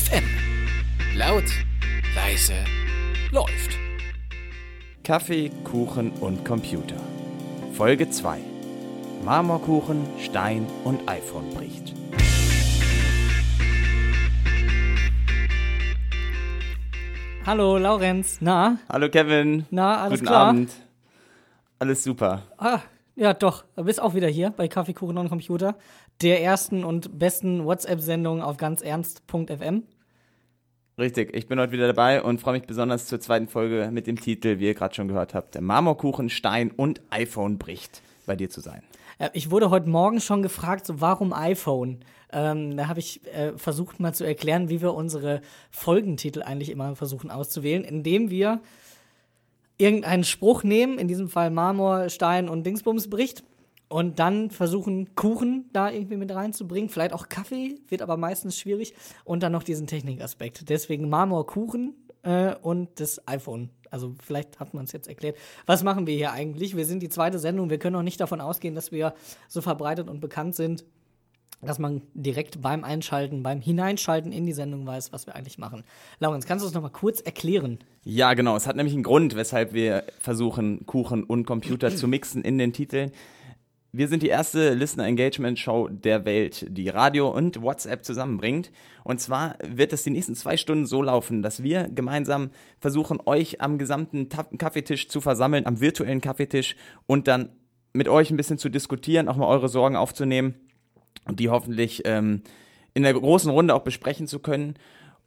FM. Laut, leise, läuft. Kaffee, Kuchen und Computer. Folge 2. Marmorkuchen, Stein und iPhone bricht. Hallo Laurenz, na? Hallo Kevin. Na, alles Guten klar? Abend. Alles super. Ah, ja doch, du bist auch wieder hier bei Kaffeekuchen und Computer, der ersten und besten WhatsApp-Sendung auf ganz ernst.fm. Richtig, ich bin heute wieder dabei und freue mich besonders zur zweiten Folge mit dem Titel, wie ihr gerade schon gehört habt, Marmorkuchen, Stein und iPhone bricht, bei dir zu sein. Äh, Ich wurde heute Morgen schon gefragt, so warum iPhone? Ähm, da habe ich äh, versucht mal zu erklären, wie wir unsere Folgentitel eigentlich immer versuchen auszuwählen, indem wir irgendeinen Spruch nehmen, in diesem Fall Marmor, Stein und Dingsbums bricht, und dann versuchen, Kuchen da irgendwie mit reinzubringen. Vielleicht auch Kaffee, wird aber meistens schwierig. Und dann noch diesen Technikaspekt. Deswegen Marmor, Kuchen äh, und das iPhone. Also vielleicht hat man es jetzt erklärt. Was machen wir hier eigentlich? Wir sind die zweite Sendung. Wir können auch nicht davon ausgehen, dass wir so verbreitet und bekannt sind, dass man direkt beim Einschalten, beim Hineinschalten in die Sendung weiß, was wir eigentlich machen. Laurenz, kannst du es nochmal kurz erklären? Ja, genau. Es hat nämlich einen Grund, weshalb wir versuchen, Kuchen und Computer zu mixen in den Titeln. Wir sind die erste Listener Engagement Show der Welt, die Radio und WhatsApp zusammenbringt. Und zwar wird es die nächsten zwei Stunden so laufen, dass wir gemeinsam versuchen, euch am gesamten Kaffeetisch zu versammeln, am virtuellen Kaffeetisch und dann mit euch ein bisschen zu diskutieren, auch mal eure Sorgen aufzunehmen und die hoffentlich ähm, in der großen Runde auch besprechen zu können.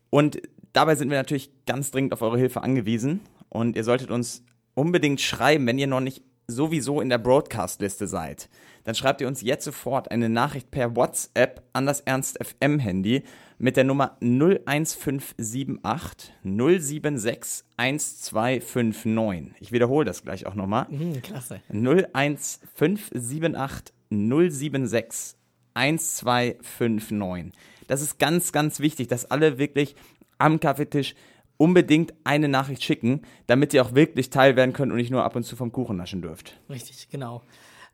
Und dabei sind wir natürlich ganz dringend auf eure Hilfe angewiesen. Und ihr solltet uns unbedingt schreiben, wenn ihr noch nicht sowieso in der Broadcast-Liste seid. Dann schreibt ihr uns jetzt sofort eine Nachricht per WhatsApp an das Ernst FM Handy mit der Nummer 01578 076 1259. Ich wiederhole das gleich auch nochmal. Hm, klasse. 01578 076 1259. Das ist ganz, ganz wichtig, dass alle wirklich am Kaffeetisch unbedingt eine Nachricht schicken, damit ihr auch wirklich teil werden könnt und nicht nur ab und zu vom Kuchen naschen dürft. Richtig, genau.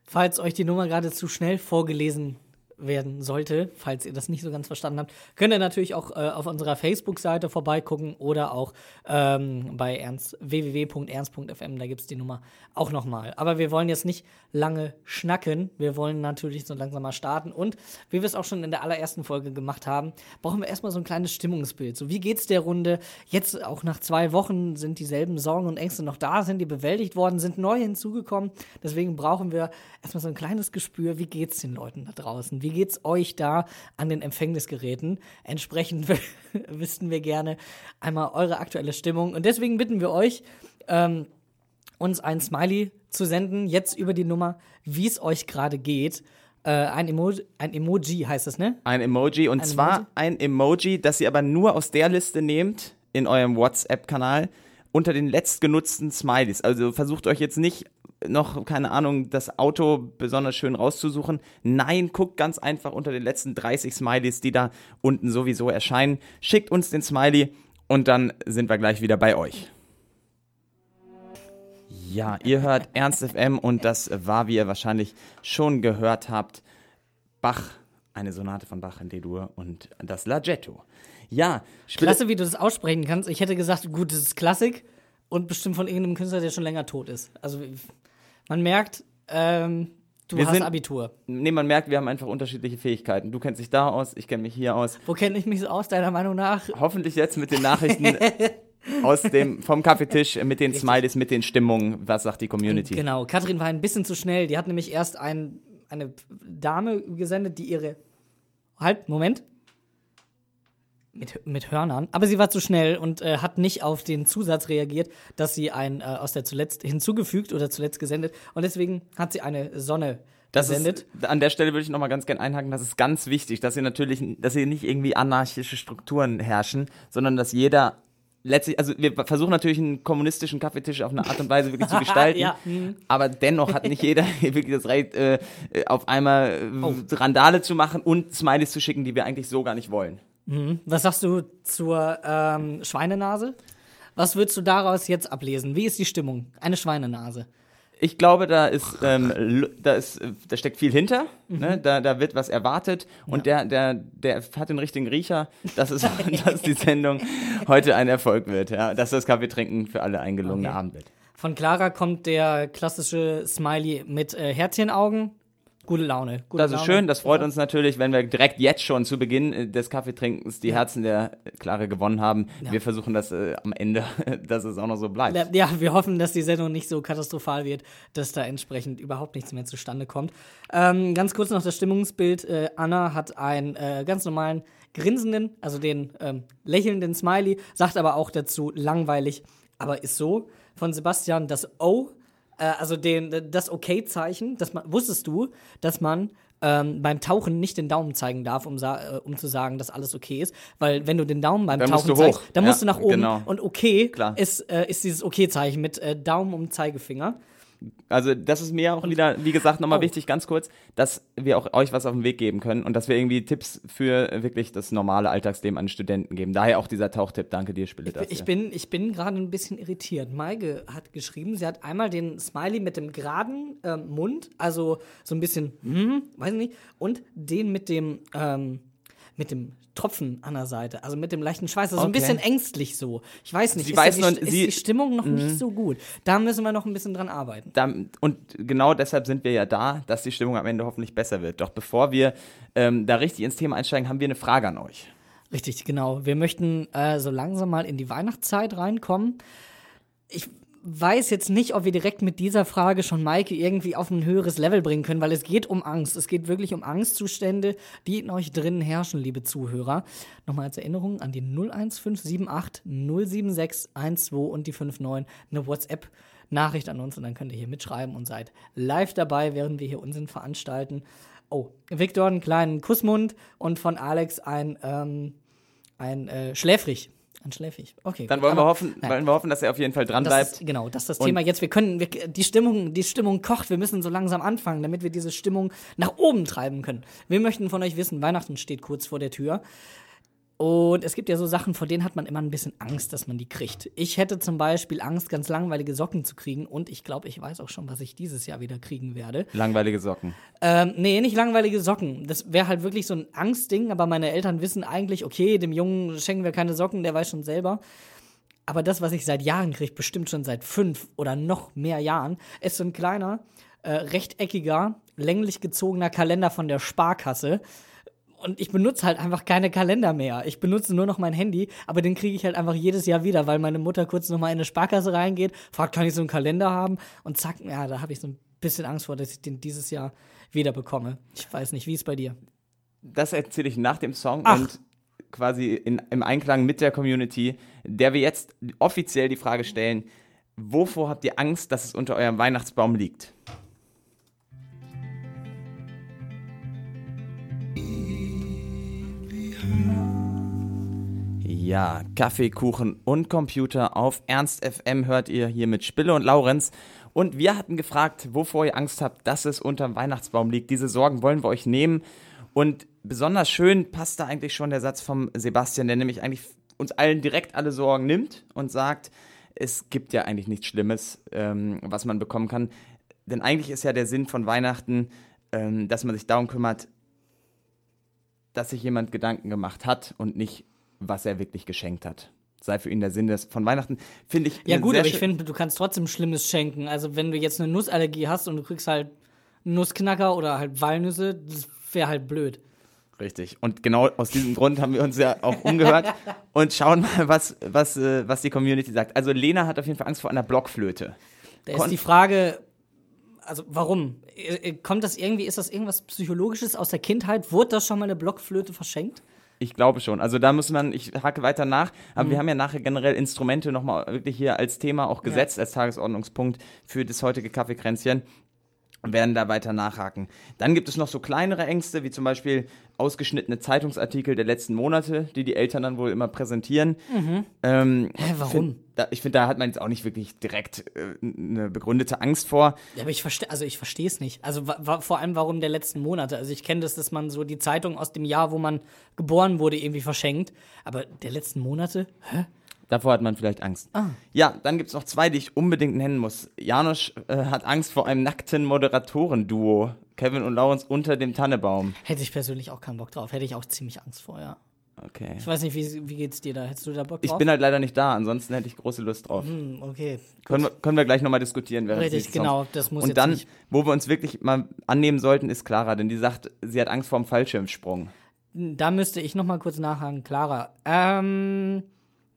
Falls euch die Nummer gerade zu schnell vorgelesen werden sollte, falls ihr das nicht so ganz verstanden habt, könnt ihr natürlich auch äh, auf unserer Facebook-Seite vorbeigucken oder auch ähm, bei ernst, www.ernst.fm, da gibt es die Nummer auch nochmal. Aber wir wollen jetzt nicht lange schnacken, wir wollen natürlich so langsam mal starten und wie wir es auch schon in der allerersten Folge gemacht haben, brauchen wir erstmal so ein kleines Stimmungsbild. So, wie geht's der Runde? Jetzt auch nach zwei Wochen sind dieselben Sorgen und Ängste noch da, sind die bewältigt worden, sind neu hinzugekommen. Deswegen brauchen wir erstmal so ein kleines Gespür, wie geht's den Leuten da draußen? Wie geht's euch da an den Empfängnisgeräten? Entsprechend wüssten wir gerne einmal eure aktuelle Stimmung. Und deswegen bitten wir euch, ähm, uns ein Smiley zu senden, jetzt über die Nummer, wie es euch gerade geht. Äh, ein, Emo ein Emoji heißt es, ne? Ein Emoji und Ein zwar Emoji? ein Emoji, das ihr aber nur aus der Liste nehmt in eurem WhatsApp-Kanal unter den letztgenutzten Smileys. Also versucht euch jetzt nicht noch, keine Ahnung, das Auto besonders schön rauszusuchen. Nein, guckt ganz einfach unter den letzten 30 Smileys, die da unten sowieso erscheinen. Schickt uns den Smiley und dann sind wir gleich wieder bei euch. Ja, ihr hört Ernst FM und das war, wie ihr wahrscheinlich schon gehört habt, Bach, eine Sonate von Bach in D-Dur und das Larghetto. Ja, Klasse, wie du das aussprechen kannst. Ich hätte gesagt, gut, das ist Klassik und bestimmt von irgendeinem Künstler, der schon länger tot ist. Also man merkt, ähm, du Wir hast sind- Abitur. Nee, man merkt, wir haben einfach unterschiedliche Fähigkeiten. Du kennst dich da aus, ich kenne mich hier aus. Wo kenne ich mich so aus, deiner Meinung nach? Hoffentlich jetzt mit den Nachrichten aus dem, vom Kaffeetisch, mit den Smileys, mit den Stimmungen. Was sagt die Community? Genau, Katrin war ein bisschen zu schnell. Die hat nämlich erst ein, eine Dame gesendet, die ihre. Halt, Moment. Mit, mit Hörnern. Aber sie war zu schnell und äh, hat nicht auf den Zusatz reagiert, dass sie ein äh, aus der zuletzt hinzugefügt oder zuletzt gesendet. Und deswegen hat sie eine Sonne Das gesendet. ist, an der Stelle würde ich noch mal ganz gern einhaken, das ist ganz wichtig, dass hier natürlich, dass hier nicht irgendwie anarchische Strukturen herrschen, sondern dass jeder letztlich, also wir versuchen natürlich einen kommunistischen Kaffeetisch auf eine Art und Weise wirklich zu gestalten, Ja, mhm. aber dennoch hat nicht jeder wirklich das Recht, äh, äh, auf einmal äh, Oh. Randale zu machen und Smileys zu schicken, die wir eigentlich so gar nicht wollen. Was sagst du zur ähm, Schweinenase? Was würdest du daraus jetzt ablesen? Wie ist die Stimmung? Eine Schweinenase. Ich glaube, da ist, ähm, da ist, da steckt viel hinter. Ne? Da, da wird was erwartet und der, der, der hat den richtigen Riecher, dass, es, dass die Sendung heute ein Erfolg wird. Ja? Dass das Kaffeetrinken für alle ein gelungener Okay. Abend wird. Von Clara kommt der klassische Smiley mit äh, Herzchenaugen. Gute Laune. Gute Das ist Laune. schön, das freut uns natürlich, wenn wir direkt jetzt schon zu Beginn äh, des Kaffeetrinkens die Herzen der Klare gewonnen haben. Wir versuchen das äh, am Ende, dass es auch noch so bleibt. Ja, Ja, wir hoffen, dass die Sendung nicht so katastrophal wird, dass da entsprechend überhaupt nichts mehr zustande kommt. Ähm, ganz kurz noch das Stimmungsbild. Äh, Anna hat einen äh, ganz normalen grinsenden, also den ähm, lächelnden Smiley, sagt aber auch dazu langweilig, aber ist so. Von Sebastian das O, äh, also den, das Okay-Zeichen, dass man, wusstest du, dass man ähm, beim Tauchen nicht den Daumen zeigen darf, um, sa- äh, um zu sagen, dass alles okay ist. Weil wenn du den Daumen beim Dann Tauchen zeigst, dann Ja, musst du nach oben. genau. Und okay Klar. ist, äh, ist dieses Okay-Zeichen mit äh, Daumen und Zeigefinger. Also das ist mir auch wieder, wie gesagt, nochmal Oh. wichtig, ganz kurz, dass wir auch euch was auf den Weg geben können und dass wir irgendwie Tipps für wirklich das normale Alltagsleben an Studenten geben. Daher auch dieser Tauchtipp. Danke dir, Spille das. Ich bin, ich bin gerade ein bisschen irritiert. Maike hat geschrieben, sie hat einmal den Smiley mit dem geraden ähm, Mund, also so ein bisschen, hm, weiß nicht, und den mit dem, ähm, mit dem Tropfen an der Seite, also mit dem leichten Schweiß, also ein Okay. bisschen ängstlich so. Ich weiß nicht, Sie ist, weiß die, nur- ist sie- Mhm. die Stimmung noch nicht so gut. Da müssen wir noch ein bisschen dran arbeiten. da, und genau deshalb sind wir ja da, dass die Stimmung am Ende hoffentlich besser wird. Doch bevor wir ähm, da richtig ins Thema einsteigen, haben wir eine Frage an euch. Richtig, genau. Wir möchten äh, so langsam mal in die Weihnachtszeit reinkommen. Ich weiß jetzt nicht, ob wir direkt mit dieser Frage schon Maike irgendwie auf ein höheres Level bringen können, weil es geht um Angst. Es geht wirklich um Angstzustände, die in euch drinnen herrschen, liebe Zuhörer. Nochmal als Erinnerung an die 01578 076 12 und die 59 eine WhatsApp. Nachricht an uns und dann könnt ihr hier mitschreiben und seid live dabei, während wir hier Unsinn veranstalten. Oh, Victor einen kleinen Kussmund und von Alex ein, ähm, ein äh, schläfrig. Ein schläfrig. Okay. Dann wollen wir, hoffen, Nein. wollen wir hoffen, dass er auf jeden Fall dran Das bleibt. ist, genau, das ist das Und- Thema. Jetzt, wir können, wir, die, Stimmung, die Stimmung kocht, wir müssen so langsam anfangen, damit wir diese Stimmung nach oben treiben können. Wir möchten von euch wissen, Weihnachten steht kurz vor der Tür. Und es gibt ja so Sachen, vor denen hat man immer ein bisschen Angst, dass man die kriegt. Ich hätte zum Beispiel Angst, ganz langweilige Socken zu kriegen. Und ich glaube, ich weiß auch schon, was ich dieses Jahr wieder kriegen werde. Langweilige Socken. Ähm, nee, nicht langweilige Socken. Das wäre halt wirklich so ein Angstding, aber meine Eltern wissen eigentlich, okay, dem Jungen schenken wir keine Socken, der weiß schon selber. Aber das, was ich seit Jahren kriege, bestimmt schon seit fünf oder noch mehr Jahren, ist so ein kleiner, äh, rechteckiger, länglich gezogener Kalender von der Sparkasse. Und ich benutze halt einfach keine Kalender mehr. Ich benutze nur noch mein Handy, aber den kriege ich halt einfach jedes Jahr wieder, weil meine Mutter kurz nochmal in eine Sparkasse reingeht, fragt, kann ich so einen Kalender haben? Und zack, ja, da habe ich so ein bisschen Angst vor, dass ich den dieses Jahr wieder bekomme. Ich weiß nicht, wie ist bei dir? Das erzähle ich nach dem Song Ach. und quasi in, im Einklang mit der Community, der wir jetzt offiziell die Frage stellen, wovor habt ihr Angst, dass es unter eurem Weihnachtsbaum liegt? Ja, Kaffee, Kuchen und Computer auf Ernst FM hört ihr hier mit Spille und Laurenz. Und wir hatten gefragt, wovor ihr Angst habt, dass es unterm Weihnachtsbaum liegt. Diese Sorgen wollen wir euch nehmen. Und besonders schön passt da eigentlich schon der Satz vom Sebastian, der nämlich eigentlich uns allen direkt alle Sorgen nimmt und sagt, es gibt ja eigentlich nichts Schlimmes, ähm, was man bekommen kann. Denn eigentlich ist ja der Sinn von Weihnachten, ähm, dass man sich darum kümmert, dass sich jemand Gedanken gemacht hat und nicht, was er wirklich geschenkt hat. Sei für ihn der Sinn des, von Weihnachten, finde ich. Ja, gut, aber ich finde, du kannst trotzdem Schlimmes schenken. Also, wenn du jetzt eine Nussallergie hast und du kriegst halt Nussknacker oder halt Walnüsse, das wäre halt blöd. Richtig. Und genau aus diesem Grund haben wir uns ja auch umgehört und schauen mal, was, was, äh, was die Community sagt. Also Lena hat auf jeden Fall Angst vor einer Blockflöte. Da Kon- ist die Frage, also warum? Äh, äh, Kommt das irgendwie, ist das irgendwas Psychologisches aus der Kindheit? Wurde das schon mal eine Blockflöte verschenkt? Ich glaube schon. Also da muss man, ich hake weiter nach, aber Mhm. wir haben ja nachher generell Instrumente nochmal wirklich hier als Thema auch gesetzt, als Tagesordnungspunkt für das heutige Kaffeekränzchen. Und werden da weiter nachhaken. Dann gibt es noch so kleinere Ängste, wie zum Beispiel ausgeschnittene Zeitungsartikel der letzten Monate, die die Eltern dann wohl immer präsentieren. Ähm, Mhm. Hä, warum? Find, da, ich finde, da hat man jetzt auch nicht wirklich direkt äh, eine begründete Angst vor. Ja, aber ich verstehe, also ich verstehe es nicht. Also vor allem warum der letzten Monate. Also ich kenne das, dass man so die Zeitung aus dem Jahr, wo man geboren wurde, irgendwie verschenkt. Aber der letzten Monate? Hä? Davor hat man vielleicht Angst. Ja, dann gibt es noch zwei, die ich unbedingt nennen muss. Janosch äh, hat Angst vor einem nackten Moderatoren-Duo. Kevin und Lawrence unter dem Tannebaum. Hätte ich persönlich auch keinen Bock drauf. Hätte ich auch ziemlich Angst vor, ja. Okay. Ich weiß nicht, wie, wie geht's dir da? Hättest du da Bock Ich drauf? bin halt leider nicht da, ansonsten hätte ich große Lust drauf. Hm, okay. Können, wir, können wir gleich nochmal diskutieren. Während Richtig, genau. Das muss Und dann, nicht. wo wir uns wirklich mal annehmen sollten, ist Clara, denn die sagt, sie hat Angst vor dem Fallschirmsprung. Da müsste ich noch mal kurz nachhaken, Clara. Ähm,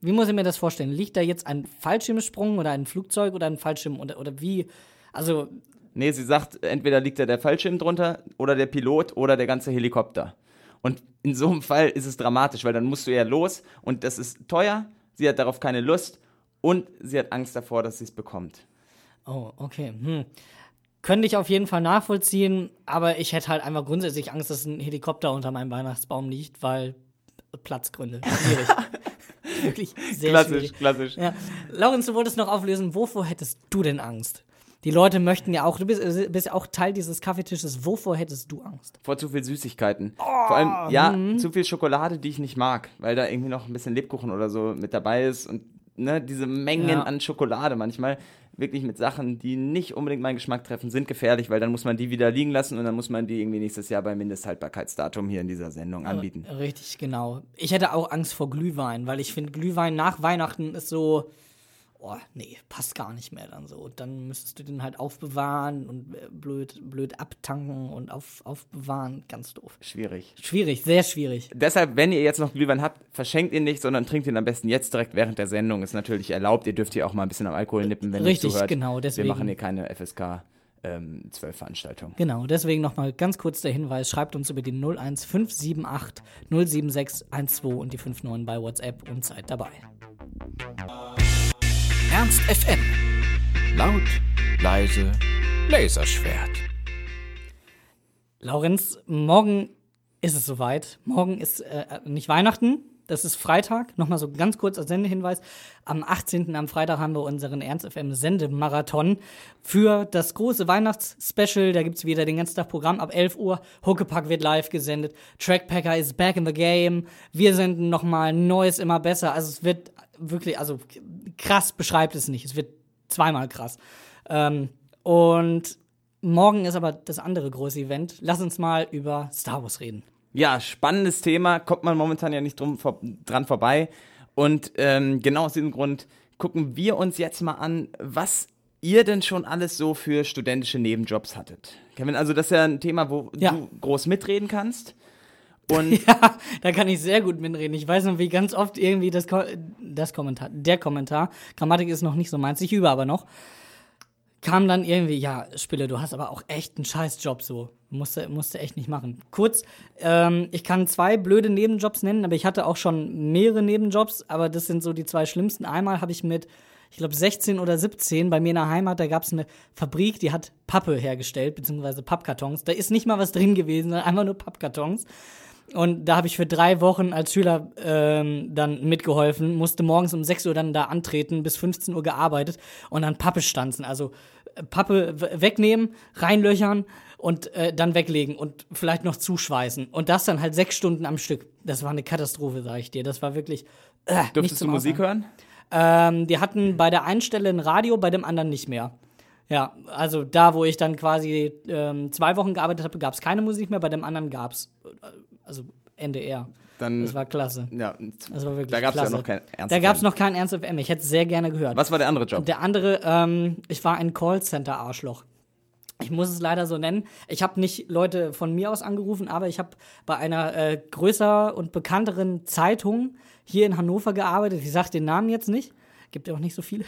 wie muss ich mir das vorstellen? Liegt da jetzt ein Fallschirmsprung oder ein Flugzeug oder ein Fallschirm oder, oder wie? Also, Nee, sie sagt, entweder liegt da der Fallschirm drunter oder der Pilot oder der ganze Helikopter. Und in so einem Fall ist es dramatisch, weil dann musst du ja los und das ist teuer, sie hat darauf keine Lust und sie hat Angst davor, dass sie es bekommt. oh, okay. Hm. Könnte ich auf jeden Fall nachvollziehen, aber ich hätte halt einfach grundsätzlich Angst, dass ein Helikopter unter meinem Weihnachtsbaum liegt, weil Platzgründe. Schwierig. Wirklich sehr Klassisch, schwierig. klassisch. Ja. Laurenz, du wolltest noch auflösen, wovor hättest du denn Angst? Die Leute möchten ja auch, du bist, äh, bist ja auch Teil dieses Kaffeetisches, wovor hättest du Angst? Vor zu viel Süßigkeiten. Vor allem, ja, Mhm. zu viel Schokolade, die ich nicht mag, weil da irgendwie noch ein bisschen Lebkuchen oder so mit dabei ist und ne, diese Mengen Ja. an Schokolade manchmal wirklich mit Sachen, die nicht unbedingt meinen Geschmack treffen, sind gefährlich, weil dann muss man die wieder liegen lassen und dann muss man die irgendwie nächstes Jahr beim Mindesthaltbarkeitsdatum hier in dieser Sendung anbieten. Richtig, genau. Ich hätte auch Angst vor Glühwein, weil ich finde, Glühwein nach Weihnachten ist so, oh, nee, passt gar nicht mehr dann so. Und dann müsstest du den halt aufbewahren und äh, blöd, blöd abtanken und auf, aufbewahren. Ganz doof. Schwierig. Schwierig, sehr schwierig. Deshalb, wenn ihr jetzt noch Glühwein habt, verschenkt ihn nicht, sondern trinkt ihn am besten jetzt direkt während der Sendung. Ist natürlich erlaubt. Ihr dürft hier auch mal ein bisschen am Alkohol nippen, wenn Richtig, ihr zuhört. genau, deswegen. Wir machen hier keine FSK ähm, 12 Veranstaltung. Genau, deswegen nochmal ganz kurz der Hinweis, schreibt uns über die 01578 076 12 und die 59 bei WhatsApp und seid dabei. Ernst FM. Laut, leise, Laserschwert. Laurenz, morgen ist es soweit. Morgen ist äh, nicht Weihnachten, das ist Freitag. Nochmal so ganz kurz als Sendehinweis. Am 18. am Freitag haben wir unseren Ernst FM Sendemarathon für das große Weihnachtsspecial. Da gibt es wieder den ganzen Tag Programm ab 11 Uhr. Huckepack wird live gesendet. Trackpacker ist back in the game. Wir senden nochmal Neues immer besser. Also es wird wirklich, also krass beschreibt es nicht. Es wird zweimal krass. Ähm, und morgen ist aber das andere große Event. Lass uns mal über Star Wars reden. Ja, spannendes Thema, kommt man momentan ja nicht drum, vor, dran vorbei. Und ähm, genau aus diesem Grund gucken wir uns jetzt mal an, was ihr denn schon alles so für studentische Nebenjobs hattet. Kevin, also das ist ja ein Thema, wo Ja. du groß mitreden kannst. Und Ja, da kann ich sehr gut mitreden. Ich weiß noch, wie ganz oft irgendwie das, Ko das Kommentar, der Kommentar, Grammatik ist noch nicht so meins, ich übe aber noch, kam dann irgendwie, ja, Spille, du hast aber auch echt einen Scheißjob so. Musste, musste echt nicht machen. Kurz, ähm, ich kann zwei blöde Nebenjobs nennen, aber ich hatte auch schon mehrere Nebenjobs, aber das sind so die zwei schlimmsten. Einmal habe ich mit, ich glaube, 16 oder 17 bei mir in der Heimat, da gab es eine Fabrik, die hat Pappe hergestellt, beziehungsweise Pappkartons. Da ist nicht mal was drin gewesen, sondern einfach nur Pappkartons. Und da habe ich für drei Wochen als Schüler ähm, dann mitgeholfen, musste morgens um 6 Uhr dann da antreten, bis 15 Uhr gearbeitet und dann Pappe stanzen. Also äh, Pappe wegnehmen, reinlöchern und äh, dann weglegen und vielleicht noch zuschweißen. Und das dann halt sechs Stunden am Stück. Das war eine Katastrophe, sag ich dir. Das war wirklich. Äh, nicht durftest du Musik hören? Ähm, die hatten bei der einen Stelle ein Radio, bei dem anderen nicht mehr. Ja, also da, wo ich dann quasi ähm, zwei Wochen gearbeitet habe, gab es keine Musik mehr, bei dem anderen gab es, also NDR. Dann, Das war klasse. ja, Das war wirklich da gab es ja noch kein Ernst. Da gab es noch keinen Ernst FM. Ich hätte es sehr gerne gehört. Was war der andere Job? Der andere, ähm, ich war ein Callcenter-Arschloch. Ich muss es leider so nennen. Ich habe nicht Leute von mir aus angerufen, aber ich habe bei einer äh, größer und bekannteren Zeitung hier in Hannover gearbeitet. Ich sage den Namen jetzt nicht. Gibt ja auch nicht so viele.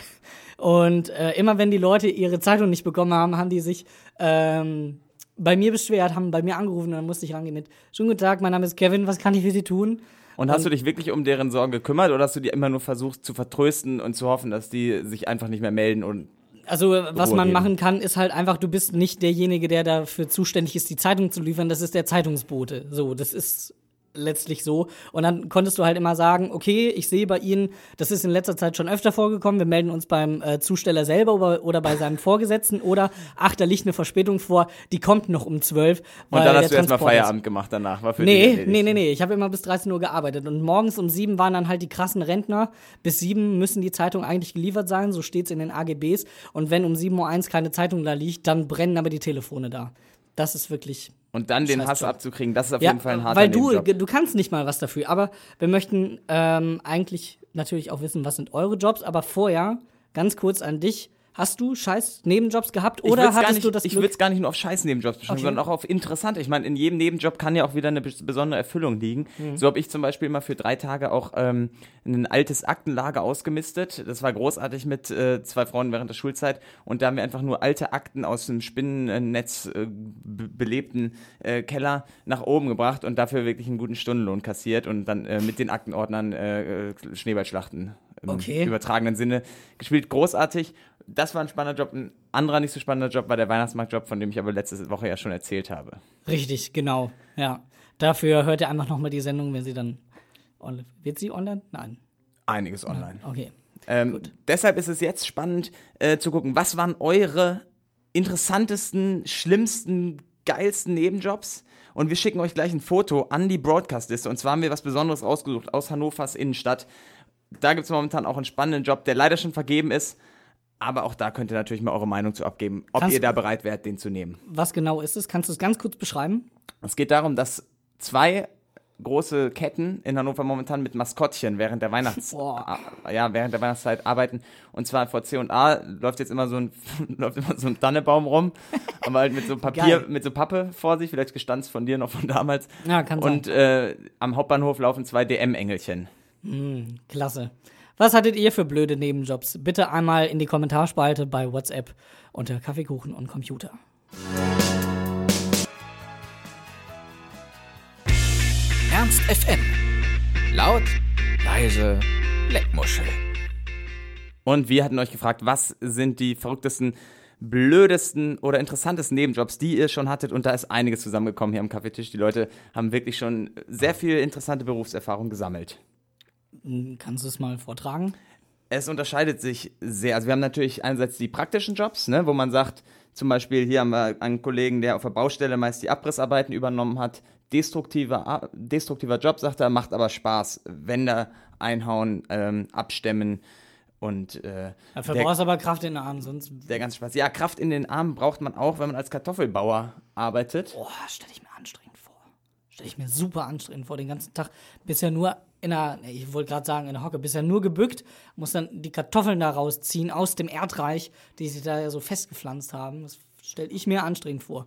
Und äh, immer wenn die Leute ihre Zeitung nicht bekommen haben, haben die sich ähm, bei mir beschwert, haben bei mir angerufen und dann musste ich rangehen mit Schönen guten Tag, mein Name ist Kevin, was kann ich für Sie tun? Und hast du dich wirklich um deren Sorgen gekümmert oder hast du die immer nur versucht zu vertrösten und zu hoffen, dass die sich einfach nicht mehr melden und Also, was Ruhe man geben. machen kann, ist halt einfach, du bist nicht derjenige, der dafür zuständig ist, die Zeitung zu liefern. Das ist der Zeitungsbote. So, das ist letztlich so. Und dann konntest du halt immer sagen, okay, ich sehe bei Ihnen, das ist in letzter Zeit schon öfter vorgekommen, wir melden uns beim äh, Zusteller selber oder, oder bei seinem Vorgesetzten oder ach, da liegt eine Verspätung vor, die kommt noch um 12. Und dann hast du erstmal Feierabend gemacht danach. War für nee, nee, nee, nee, ich habe immer bis 13 Uhr gearbeitet und morgens um 7 waren dann halt die krassen Rentner. Bis 7 müssen die Zeitungen eigentlich geliefert sein, so steht es in den AGBs. Und wenn um 7.01 Uhr keine Zeitung da liegt, dann brennen aber die Telefone da. Das ist wirklich und dann den Hass abzukriegen, das ist auf ja, jeden Fall ein harter Weil du, Nebenjob. du kannst nicht mal was dafür. Aber wir möchten ähm, eigentlich natürlich auch wissen, was sind eure Jobs. Aber vorher ganz kurz an dich. Hast du scheiß Nebenjobs gehabt oder hattest nicht, du das Ich Glück? würde es gar nicht nur auf scheiß Nebenjobs beschränken, Okay. sondern auch auf interessante. Ich meine, in jedem Nebenjob kann ja auch wieder eine bes- besondere Erfüllung liegen. Mhm. So habe ich zum Beispiel mal für drei Tage auch ähm, ein altes Aktenlager ausgemistet. Das war großartig mit äh, zwei Frauen während der Schulzeit. Und da haben wir einfach nur alte Akten aus dem Spinnennetz äh, be belebten äh, Keller nach oben gebracht und dafür wirklich einen guten Stundenlohn kassiert und dann äh, mit den Aktenordnern äh, äh, Schneeballschlachten im Okay. übertragenen Sinne gespielt. Großartig. Das war ein spannender Job. Ein anderer nicht so spannender Job war der Weihnachtsmarktjob, von dem ich aber letzte Woche ja schon erzählt habe. Richtig, genau. Ja. Dafür hört ihr einfach nochmal die Sendung, wenn sie dann. Wird sie online? Nein. Einiges online. Okay. Ähm, deshalb ist es jetzt spannend äh, zu gucken, was waren eure interessantesten, schlimmsten, geilsten Nebenjobs? Und wir schicken euch gleich ein Foto an die Broadcast-Liste. Und zwar haben wir was Besonderes rausgesucht aus Hannovers Innenstadt. Da gibt es momentan auch einen spannenden Job, der leider schon vergeben ist. Aber auch da könnt ihr natürlich mal eure Meinung zu abgeben, ob Kannst- ihr da bereit wärt, den zu nehmen. Was genau ist es? Kannst du es ganz kurz beschreiben? Es geht darum, dass zwei große Ketten in Hannover momentan mit Maskottchen während der Weihnachts ja, während der Weihnachtszeit arbeiten. Und zwar vor C&A läuft jetzt immer so ein läuft immer so ein Tannebaum rum, aber halt mit so Papier, Geil. mit so Pappe vor sich, vielleicht gestanzt von dir noch von damals. Ja, kann sein. Und äh, am Hauptbahnhof laufen zwei DM-Engelchen. Klasse. Was hattet ihr für blöde Nebenjobs? Bitte einmal in die Kommentarspalte bei WhatsApp unter Kaffeekuchen und Computer. Ernst FM. Laut, leise, Leckmuschel. Und wir hatten euch gefragt, was sind die verrücktesten, blödesten oder interessantesten Nebenjobs, die ihr schon hattet? Und da ist einiges zusammengekommen hier am Kaffeetisch. Die Leute haben wirklich schon sehr viel interessante Berufserfahrung gesammelt. Hm, Kannst du es mal vortragen? Es unterscheidet sich sehr. Also wir haben natürlich einerseits die praktischen Jobs, ne, wo man sagt, zum Beispiel hier haben wir einen Kollegen, der auf der Baustelle meist die Abrissarbeiten übernommen hat. Destruktiver, destruktiver Job, sagt er, macht aber Spaß. Wände einhauen, ähm, abstemmen und äh, Dafür der, brauchst du aber Kraft in den Armen, sonst. der ganze Spaß. Ja, Kraft in den Armen braucht man auch, wenn man als Kartoffelbauer arbeitet. Boah, stelle ich mir anstrengend. Stelle ich mir super anstrengend vor, den ganzen Tag. Bisher nur in einer, ich wollte gerade sagen, in der Hocke, bisher nur gebückt, muss dann die Kartoffeln da rausziehen aus dem Erdreich, die sich da ja so festgepflanzt haben. Das stelle ich mir anstrengend vor.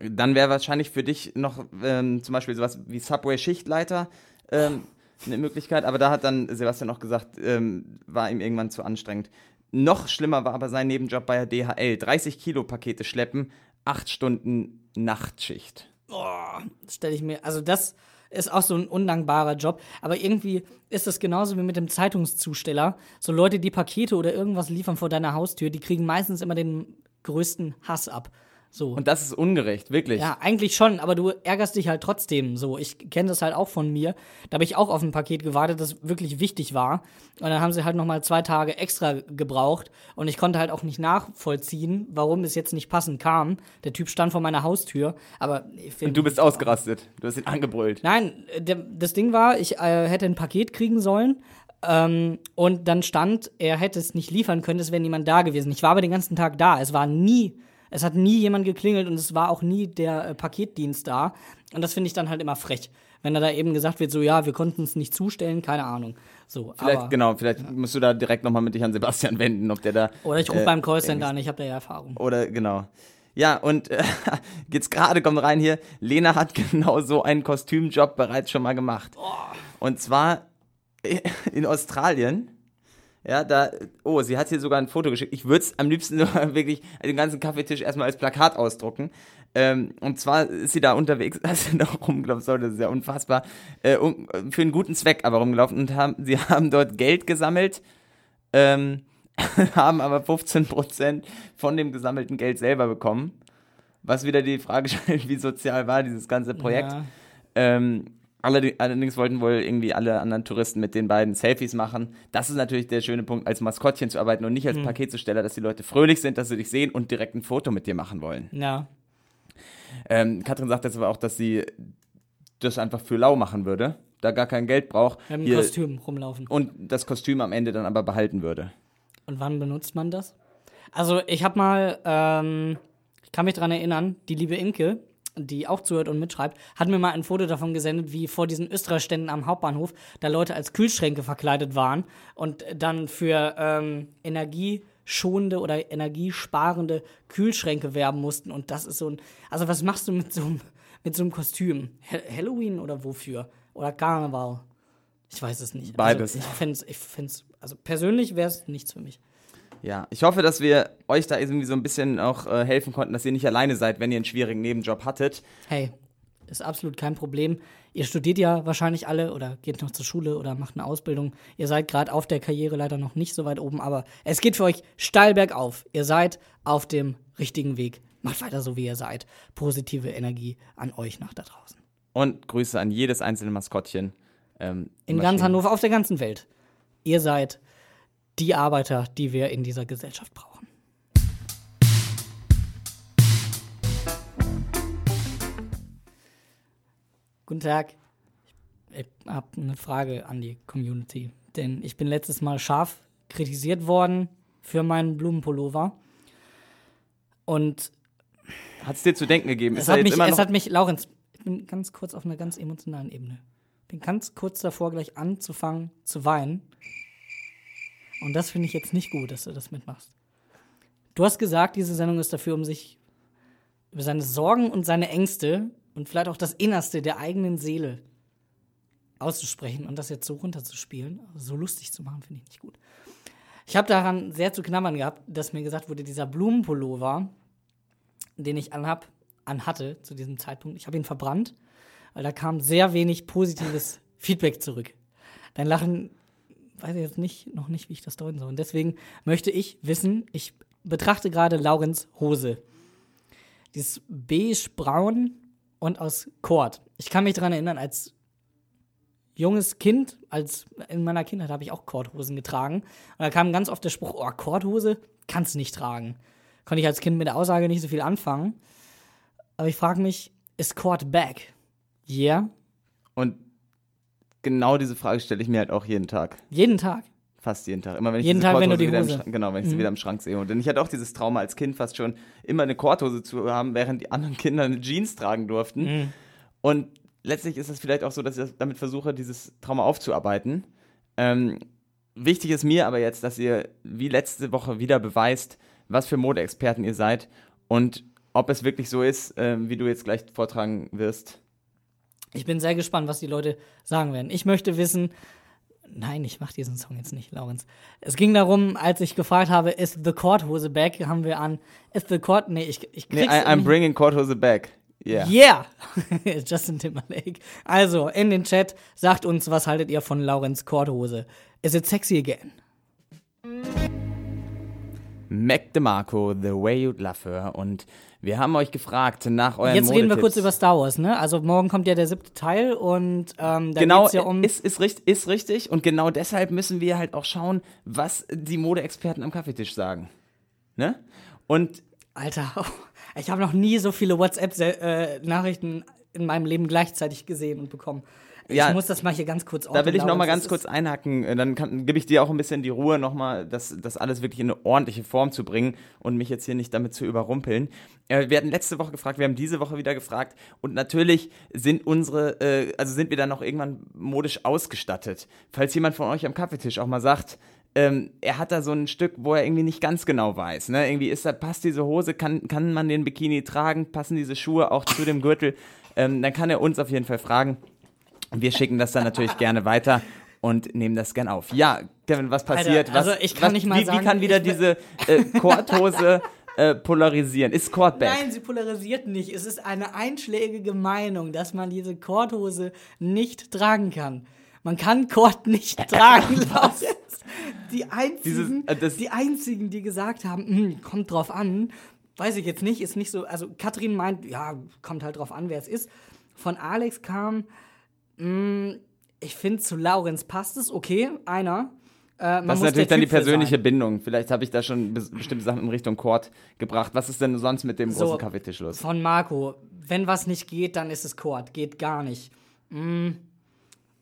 Dann wäre wahrscheinlich für dich noch ähm, zum Beispiel sowas wie Subway-Schichtleiter ähm, eine Möglichkeit, aber da hat dann Sebastian noch gesagt, ähm, war ihm irgendwann zu anstrengend. Noch schlimmer war aber sein Nebenjob bei der DHL. 30 Kilo Pakete schleppen, 8 Stunden Nachtschicht. Boah, das stelle ich mir, also das ist auch so ein undankbarer Job. Aber irgendwie ist es genauso wie mit dem Zeitungszusteller. So Leute, die Pakete oder irgendwas liefern vor deiner Haustür, die kriegen meistens immer den größten Hass ab. So. Und das ist ungerecht, wirklich. Ja, eigentlich schon, aber du ärgerst dich halt trotzdem so. Ich kenne das halt auch von mir. Da habe ich auch auf ein Paket gewartet, das wirklich wichtig war. Und dann haben sie halt nochmal zwei Tage extra gebraucht. Und ich konnte halt auch nicht nachvollziehen, warum es jetzt nicht passend kam. Der Typ stand vor meiner Haustür. Aber find- Und du bist ausgerastet. Du hast ihn angebrüllt. Nein, der, das Ding war, ich äh, hätte ein Paket kriegen sollen. Ähm, und dann stand, er hätte es nicht liefern können, es wäre niemand da gewesen. Ich war aber den ganzen Tag da. Es war nie, es hat nie jemand geklingelt und es war auch nie der äh, Paketdienst da. Und das finde ich dann halt immer frech. Wenn da, da eben gesagt wird, so ja, wir konnten es nicht zustellen, keine Ahnung. So, Vielleicht, aber, genau, vielleicht musst du da direkt nochmal mit dich an Sebastian wenden, ob der da. Oder ich rufe äh, beim Callcenter an, ich habe da ja Erfahrung. Oder genau. Ja, und äh, jetzt gerade kommt rein hier, Lena hat genau so einen Kostümjob bereits schon mal gemacht. Und zwar in Australien. Ja, da, oh, sie hat hier sogar ein Foto geschickt. Ich würde es am liebsten wirklich den ganzen Kaffeetisch erstmal als Plakat ausdrucken. Ähm, und zwar ist sie da unterwegs, als sie da rumgelaufen, sorry, das ist ja unfassbar, äh, um, für einen guten Zweck aber rumgelaufen und haben, sie haben dort Geld gesammelt, ähm, haben aber 15% von dem gesammelten Geld selber bekommen. Was wieder die Frage stellt, wie sozial war dieses ganze Projekt. Ja. Ähm, Allerdings, wollten wohl irgendwie alle anderen Touristen mit den beiden Selfies machen. Das ist natürlich der schöne Punkt, als Maskottchen zu arbeiten und nicht als Paketzusteller, dass die Leute fröhlich sind, dass sie dich sehen und direkt ein Foto mit dir machen wollen. Ja. Ähm, Katrin sagt jetzt aber auch, dass sie das einfach für lau machen würde, da gar kein Geld braucht. Mit Hier- Kostüm rumlaufen. Und das Kostüm am Ende dann aber behalten würde. Und wann benutzt man das? Also, ich habe mal, ähm, ich kann mich dran erinnern, die liebe Imke, die auch zuhört und mitschreibt, hat mir mal ein Foto davon gesendet, wie vor diesen Österreichständen am Hauptbahnhof da Leute als Kühlschränke verkleidet waren und dann für ähm, energieschonende oder energiesparende Kühlschränke werben mussten. Und das ist so ein. Also, was machst du mit so einem, mit so einem Kostüm? Ha Halloween oder wofür? Oder Karneval? Ich weiß es nicht. Beides. Also, ich find's, ich find's, also persönlich wäre es nichts für mich. Ja, ich hoffe, dass wir euch da irgendwie so ein bisschen auch äh, helfen konnten, dass ihr nicht alleine seid, wenn ihr einen schwierigen Nebenjob hattet. Hey, ist absolut kein Problem. Ihr studiert ja wahrscheinlich alle oder geht noch zur Schule oder macht eine Ausbildung. Ihr seid gerade auf der Karriere leider noch nicht so weit oben, aber es geht für euch steil bergauf. Ihr seid auf dem richtigen Weg. Macht weiter so, wie ihr seid. Positive Energie an euch nach da draußen. Und Grüße an jedes einzelne Maskottchen. Ähm, In ganz Hannover, auf der ganzen Welt. Ihr seid die Arbeiter, die wir in dieser Gesellschaft brauchen. Guten Tag. Ich habe eine Frage an die Community. Denn ich bin letztes Mal scharf kritisiert worden für meinen Blumenpullover. Und Hat es dir zu denken gegeben? es hat, mich, es hat mich, Laurenz, ich bin ganz kurz auf einer ganz emotionalen Ebene. Bin ganz kurz davor, gleich anzufangen zu weinen. Und das finde ich jetzt nicht gut, dass du das mitmachst. Du hast gesagt, diese Sendung ist dafür, um sich über seine Sorgen und seine Ängste und vielleicht auch das Innerste der eigenen Seele auszusprechen und das jetzt so runterzuspielen, so lustig zu machen, finde ich nicht gut. Ich habe daran sehr zu knabbern gehabt, dass mir gesagt wurde, dieser Blumenpullover, den ich anhab, anhatte zu diesem Zeitpunkt, ich habe ihn verbrannt, weil da kam sehr wenig positives Feedback zurück. Dein Lachen weiß ich jetzt nicht, noch nicht, wie ich das deuten soll. Und deswegen möchte ich wissen, ich betrachte gerade Laurens Hose. Die ist beige-braun und aus Kord. Ich kann mich daran erinnern, als junges Kind, als in meiner Kindheit habe ich auch Kordhosen getragen. Und da kam ganz oft der Spruch, oh, Kordhose kannst du nicht tragen. Konnte ich als Kind mit der Aussage nicht so viel anfangen. Aber ich frage mich, ist Cord back? Yeah. Und genau diese Frage stelle ich mir halt auch jeden Tag. Jeden Tag. Fast jeden Tag. Immer wenn ich Jeden diese Tag, wenn du Korthose die wieder im Hose- Mhm. Schrank, genau, wenn ich sie wieder im Schrank sehe. Und denn ich hatte auch dieses Trauma als Kind fast schon, immer eine Korthose zu haben, während die anderen Kinder eine Jeans tragen durften. Mhm. Und letztlich ist es vielleicht auch so, dass ich damit versuche, dieses Trauma aufzuarbeiten. Ähm, wichtig ist mir aber jetzt, dass ihr wie letzte Woche wieder beweist, was für Modeexperten ihr seid und ob es wirklich so ist, ähm, wie du jetzt gleich vortragen wirst. Ich bin sehr gespannt, was die Leute sagen werden. Ich möchte wissen. Nein, ich mache diesen Song jetzt nicht, Laurenz. Es ging darum, als ich gefragt habe, ist The Court Hose back, haben wir an, ist The Court, nee, ich, ich Nee, krieg's I, I'm bringing Korthose back. Yeah. Yeah! Justin Timberlake. Also, in den Chat, sagt uns, was haltet ihr von Laurenz Korthose? Is it sexy again? Mac DeMarco, The Way You'd Love Her. Und wir haben euch gefragt nach euren Jetzt reden wir kurz über Star Wars, ne? Also, morgen kommt ja der siebte Teil und ähm, da Genau, geht's ja um. ist, ist, richt- ist richtig. Und genau deshalb müssen wir halt auch schauen, was die Modeexperten am Kaffeetisch sagen. Ne? Und Alter, ich habe noch nie so viele WhatsApp-Nachrichten in meinem Leben gleichzeitig gesehen und bekommen. Ich Ja, muss das mal hier ganz kurz da will ich ordnen, noch mal Laurens. ganz kurz einhaken. Äh, Dann kann- gebe ich dir auch ein bisschen die Ruhe, noch mal das, das alles wirklich in eine ordentliche Form zu bringen und mich jetzt hier nicht damit zu überrumpeln. Äh, wir hatten letzte Woche gefragt, wir haben diese Woche wieder gefragt und natürlich sind unsere, äh, also sind wir dann noch irgendwann modisch ausgestattet. Falls jemand von euch am Kaffeetisch auch mal sagt, ähm, er hat da so ein Stück, wo er irgendwie nicht ganz genau weiß. Ne? Irgendwie ist da, passt diese Hose, kann, kann man den Bikini tragen, passen diese Schuhe auch zu dem Gürtel, ähm, dann kann er uns auf jeden Fall fragen. Wir schicken das dann natürlich gerne weiter und nehmen das gern auf. Ja, Kevin, was passiert? Alter, also was, ich kann was, nicht mal wie, sagen, wie kann wieder diese äh, Korthose äh, polarisieren? Ist Cordback? Nein, sie polarisiert nicht. Es ist eine einschlägige Meinung, dass man diese Korthose nicht tragen kann. Man kann Kord nicht tragen. Laurens. Die einzigen, Dieses, äh, die einzigen, die gesagt haben, "Hm, kommt drauf an, weiß ich jetzt nicht, ist nicht so. Also Katrin meint, ja, kommt halt drauf an, wer es ist. Von Alex kam, Ich finde, zu Laurenz passt es, okay, einer. Äh, Das ist natürlich dann die persönliche. Bindung. Vielleicht habe ich da schon bes- bestimmte Sachen in Richtung Chord gebracht. Was ist denn sonst mit dem So. großen Kaffeetisch los? Von Marco. Wenn was nicht geht, dann ist es Kord. Geht gar nicht. Mm,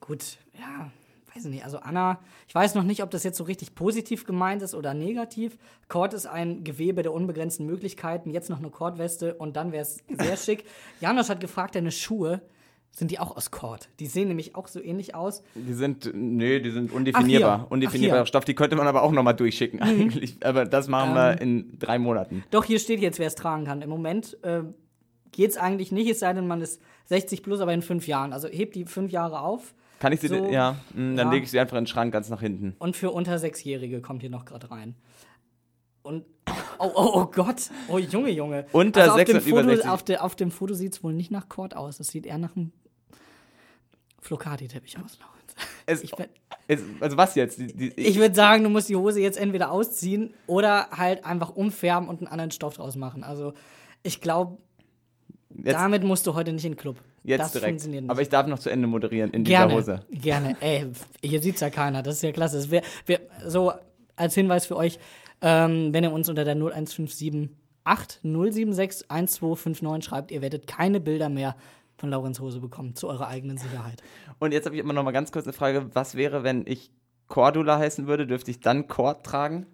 gut, ja, weiß ich nicht. Also Anna, ich weiß noch nicht, ob das jetzt so richtig positiv gemeint ist oder negativ. Kord ist ein Gewebe der unbegrenzten Möglichkeiten. Jetzt noch eine Kordweste und dann wäre es sehr schick. Janosch hat gefragt, deine Schuhe, sind die auch aus Kord? Die sehen nämlich auch so ähnlich aus. Die sind, nee, die sind undefinierbar. Undefinierbarer. Stoff. Die könnte man aber auch nochmal durchschicken eigentlich. Aber das machen wir in drei Monaten. Doch, hier steht jetzt, wer es tragen kann. Im Moment äh, geht es eigentlich nicht, es sei denn, man ist 60 plus, aber in fünf Jahren. Also hebt die fünf Jahre auf. Kann ich sie, So, ja, mh, dann ja. lege ich sie einfach in den Schrank ganz nach hinten. Und für unter Sechsjährige kommt hier noch gerade rein. Und oh, oh, oh Gott, oh Junge, Junge. Unter also auf sechs dem und über Foto, 60. Auf, der, auf dem Foto sieht es wohl nicht nach Kord aus. Es sieht eher nach einem Flocati-Teppich aus, Laurens. Es, Ich, es, also was jetzt? Die, die, ich würde sagen, du musst die Hose jetzt entweder ausziehen oder halt einfach umfärben und einen anderen Stoff draus machen. Also ich glaube, damit musst du heute nicht in den Club. jetzt das direkt. funktioniert nicht. Aber ich darf noch zu Ende moderieren in Gerne, dieser Hose. gerne. Ey, hier sieht's ja keiner. Das ist ja klasse. Wär, wär, so als Hinweis für euch, ähm, wenn ihr uns unter der 01578 076 1259 schreibt, ihr werdet keine Bilder mehr von Laurens Hose bekommen, zu eurer eigenen Sicherheit. Und jetzt habe ich immer noch mal ganz kurz eine Frage. Was wäre, wenn ich Cordula heißen würde? Dürfte ich dann Cord tragen?